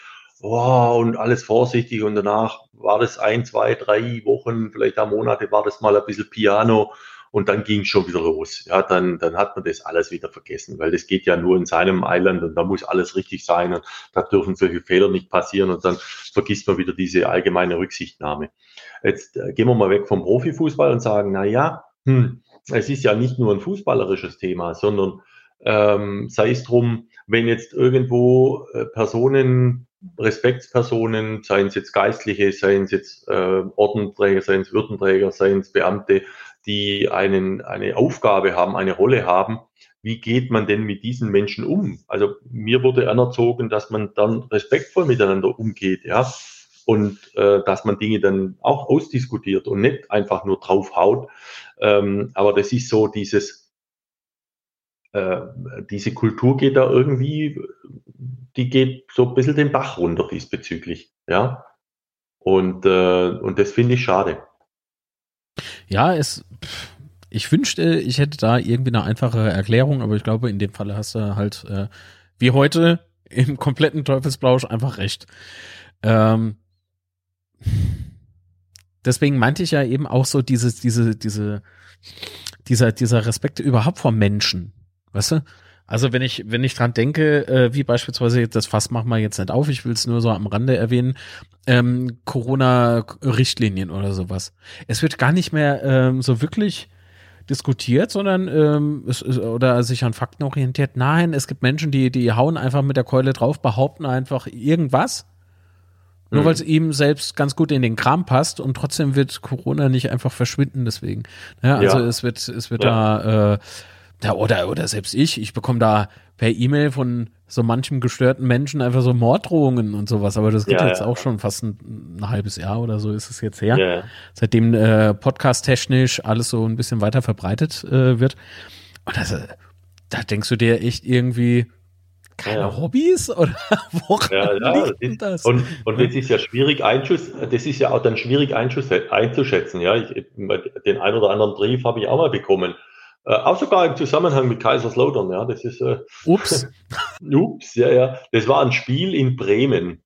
oh, und alles vorsichtig und danach war das ein, zwei, drei Wochen, vielleicht auch Monate, war das mal ein bisschen Piano und dann ging schon wieder los. Ja, dann, dann hat man das alles wieder vergessen, weil das geht ja nur in seinem Island und da muss alles richtig sein und da dürfen solche Fehler nicht passieren und dann vergisst man wieder diese allgemeine Rücksichtnahme. Jetzt äh, gehen wir mal weg vom Profifußball und sagen, na ja, hm, es ist ja nicht nur ein fußballerisches Thema, sondern ähm, sei es drum, wenn jetzt irgendwo äh, Personen, Respektspersonen, seien es jetzt Geistliche, seien es jetzt äh, Ordenträger, seien es Würdenträger, seien es Beamte, die einen, eine Aufgabe haben, eine Rolle haben, wie geht man denn mit diesen Menschen um? Also mir wurde anerzogen, dass man dann respektvoll miteinander umgeht, ja, und äh, dass man Dinge dann auch ausdiskutiert und nicht einfach nur draufhaut. Ähm, aber das ist so dieses, äh, diese Kultur geht da irgendwie, die geht so ein bisschen den Bach runter diesbezüglich, ja. Und, äh, und das finde ich schade. Ja, es, ich wünschte, ich hätte da irgendwie eine einfache Erklärung, aber ich glaube, in dem Falle hast du halt, äh, wie heute, im kompletten Teufelsblausch einfach recht. Ähm, deswegen meinte ich ja eben auch so dieses, diese, diese, dieser, dieser Respekt überhaupt vor Menschen. Weißt du? Also wenn ich, wenn ich dran denke, äh, wie beispielsweise, das Fass machen wir jetzt nicht auf, ich will es nur so am Rande erwähnen, ähm, Corona-Richtlinien oder sowas. Es wird gar nicht mehr ähm, so wirklich diskutiert, sondern ähm, es, oder sich an Fakten orientiert. Nein, es gibt Menschen, die, die hauen einfach mit der Keule drauf, behaupten einfach irgendwas. Nur mhm. weil es ihm selbst ganz gut in den Kram passt und trotzdem wird Corona nicht einfach verschwinden deswegen. Ja, also ja. es wird, es wird ja. da äh, ja, oder, oder selbst ich, ich bekomme da per E-Mail von so manchem gestörten Menschen einfach so Morddrohungen und sowas, aber das geht ja, jetzt ja. auch schon fast ein, ein, halbes Jahr oder so ist es jetzt her. Ja, Seitdem äh, podcast-technisch alles so ein bisschen weiter verbreitet äh, wird. Und das, äh, da denkst du dir echt irgendwie, keine Hobbys [LAUGHS] oder woran ja, ja. liegt das? Und, und das ist ja schwierig einschus, das ist ja auch dann schwierig einzuschätzen. Ja, ich, den ein oder anderen Brief habe ich auch mal bekommen äh, auch sogar im Zusammenhang mit Kaiserslautern, ja, das ist. Äh, ups. [LAUGHS] ups, ja, ja. Das war ein Spiel in Bremen.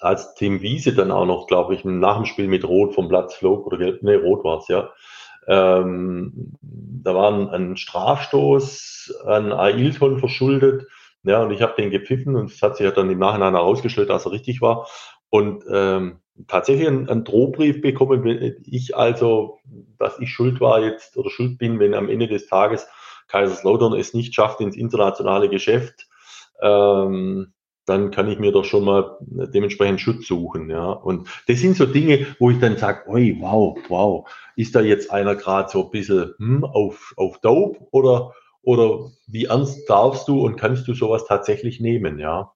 Als Tim Wiese dann auch noch, glaube ich, nach dem Spiel mit Rot vom Platz flog, oder gelb, nee, Rot war es, ja. Ähm, da war ein, ein Strafstoß an Ailton verschuldet. Ja, und ich habe den gepfiffen und es hat sich ja dann im Nachhinein herausgestellt, dass er richtig war. und ähm, tatsächlich einen, einen Drohbrief bekommen, wenn ich also, dass ich schuld war jetzt oder schuld bin, wenn am Ende des Tages Kaiserslautern es nicht schafft ins internationale Geschäft, ähm, dann kann ich mir doch schon mal dementsprechend Schutz suchen. Ja. Und das sind so Dinge, wo ich dann sage, oi, wow, wow, ist da jetzt einer gerade so ein bisschen hm, auf, auf Dope oder, oder wie ernst darfst du und kannst du sowas tatsächlich nehmen, ja?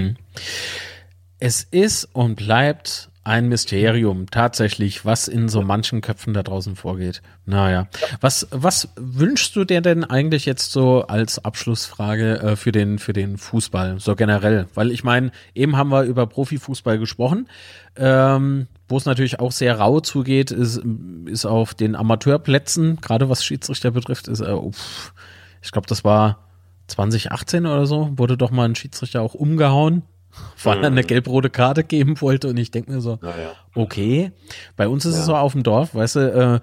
Hm. Es ist und bleibt ein Mysterium. Tatsächlich, was in so manchen Köpfen da draußen vorgeht. Naja, was was wünschst du dir denn eigentlich jetzt so als Abschlussfrage äh, für den für den Fußball so generell? Weil ich meine, eben haben wir über Profifußball gesprochen, ähm, wo es natürlich auch sehr rau zugeht, ist ist auf den Amateurplätzen, gerade was Schiedsrichter betrifft, ist äh, uff, ich glaube, das war 2018 oder so, wurde doch mal ein Schiedsrichter auch umgehauen weil er eine gelb-rote Karte geben wollte und ich denke mir so, ja. okay, bei uns ist ja. es so auf dem Dorf, weißt du, äh,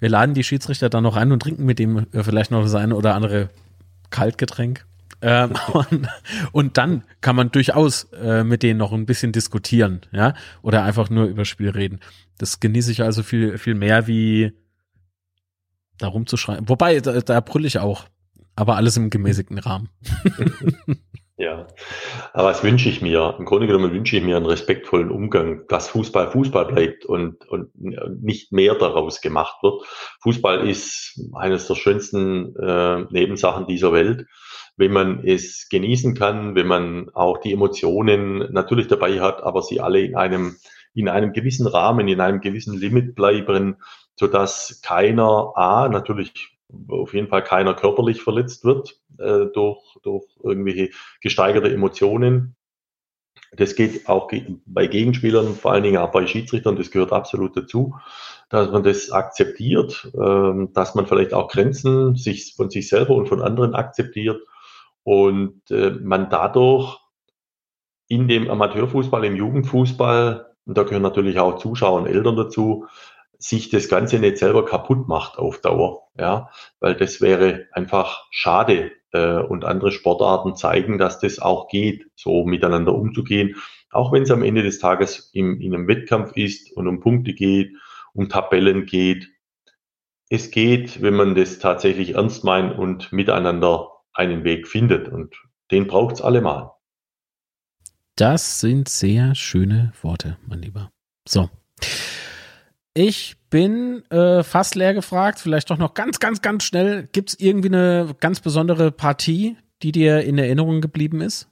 wir laden die Schiedsrichter dann noch ein und trinken mit dem äh, vielleicht noch das eine oder andere Kaltgetränk. Ähm, [LAUGHS] und, und, dann kann man durchaus äh, mit denen noch ein bisschen diskutieren, ja, oder einfach nur über Spiel reden. Das genieße ich also viel, viel mehr wie da rumzuschreien. Wobei, da, da brülle ich auch, aber alles im gemäßigten Rahmen. [LAUGHS] [LAUGHS] Ja, aber was wünsche ich mir? Im Grunde genommen wünsche ich mir einen respektvollen Umgang, dass Fußball Fußball bleibt und, und nicht mehr daraus gemacht wird. Fußball ist eines der schönsten äh, Nebensachen dieser Welt. Wenn man es genießen kann, wenn man auch die Emotionen natürlich dabei hat, aber sie alle in einem, in einem gewissen Rahmen, in einem gewissen Limit bleiben, so dass keiner A, natürlich auf jeden Fall keiner körperlich verletzt wird äh, durch, durch irgendwelche gesteigerte Emotionen. Das geht auch bei Gegenspielern, vor allen Dingen auch bei Schiedsrichtern, das gehört absolut dazu, dass man das akzeptiert, äh, dass man vielleicht auch Grenzen sich, von sich selber und von anderen akzeptiert und äh, man dadurch in dem Amateurfußball, im Jugendfußball, und da gehören natürlich auch Zuschauer und Eltern dazu, sich das Ganze nicht selber kaputt macht auf Dauer, ja, weil das wäre einfach schade. Äh, und andere Sportarten zeigen, dass das auch geht, so miteinander umzugehen, auch wenn es am Ende des Tages im, in einem Wettkampf ist und um Punkte geht, um Tabellen geht. Es geht, wenn man das tatsächlich ernst meint und miteinander einen Weg findet. Und den braucht es allemal. Das sind sehr schöne Worte, mein Lieber. So. Ich bin äh, fast leer gefragt, vielleicht doch noch ganz, ganz, ganz schnell. Gibt es irgendwie eine ganz besondere Partie, die dir in Erinnerung geblieben ist?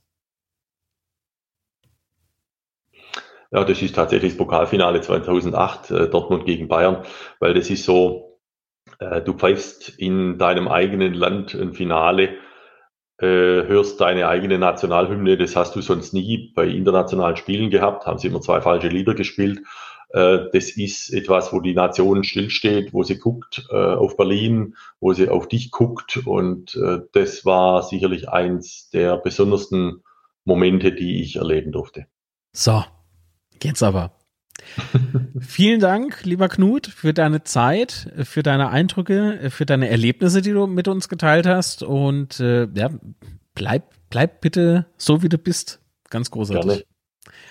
Ja, das ist tatsächlich das Pokalfinale 2008, äh, Dortmund gegen Bayern, weil das ist so, äh, du pfeifst in deinem eigenen Land ein Finale, äh, hörst deine eigene Nationalhymne, das hast du sonst nie bei internationalen Spielen gehabt, haben sie immer zwei falsche Lieder gespielt das ist etwas, wo die Nation stillsteht, wo sie guckt äh, auf Berlin, wo sie auf dich guckt. Und äh, das war sicherlich eins der besondersten Momente, die ich erleben durfte. So, jetzt aber. [LAUGHS] Vielen Dank, lieber Knut, für deine Zeit, für deine Eindrücke, für deine Erlebnisse, die du mit uns geteilt hast. Und äh, ja, bleib, bleib bitte so, wie du bist. Ganz großartig. Gerne.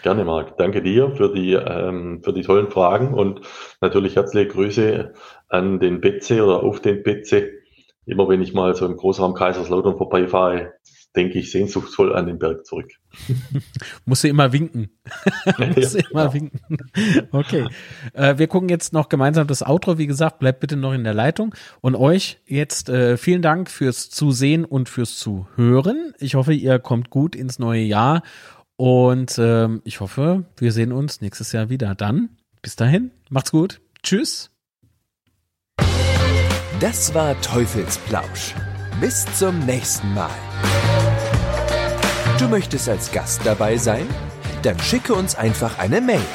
Gerne, Marc. Danke dir für die, ähm, für die tollen Fragen und natürlich herzliche Grüße an den Betze oder auf den Betze. Immer wenn ich mal so im Großraum Kaiserslautern vorbeifahre, denke ich sehnsuchtsvoll an den Berg zurück. [LAUGHS] Muss du immer winken. [LAUGHS] Muss ja, immer ja. winken. Okay. Äh, wir gucken jetzt noch gemeinsam das Outro. Wie gesagt, bleibt bitte noch in der Leitung. Und euch jetzt äh, vielen Dank fürs Zusehen und fürs Zuhören. Ich hoffe, ihr kommt gut ins neue Jahr und ähm, ich hoffe, wir sehen uns nächstes Jahr wieder. Dann, bis dahin, macht's gut. Tschüss. Das war Teufelsplausch. Bis zum nächsten Mal. Du möchtest als Gast dabei sein? Dann schicke uns einfach eine Mail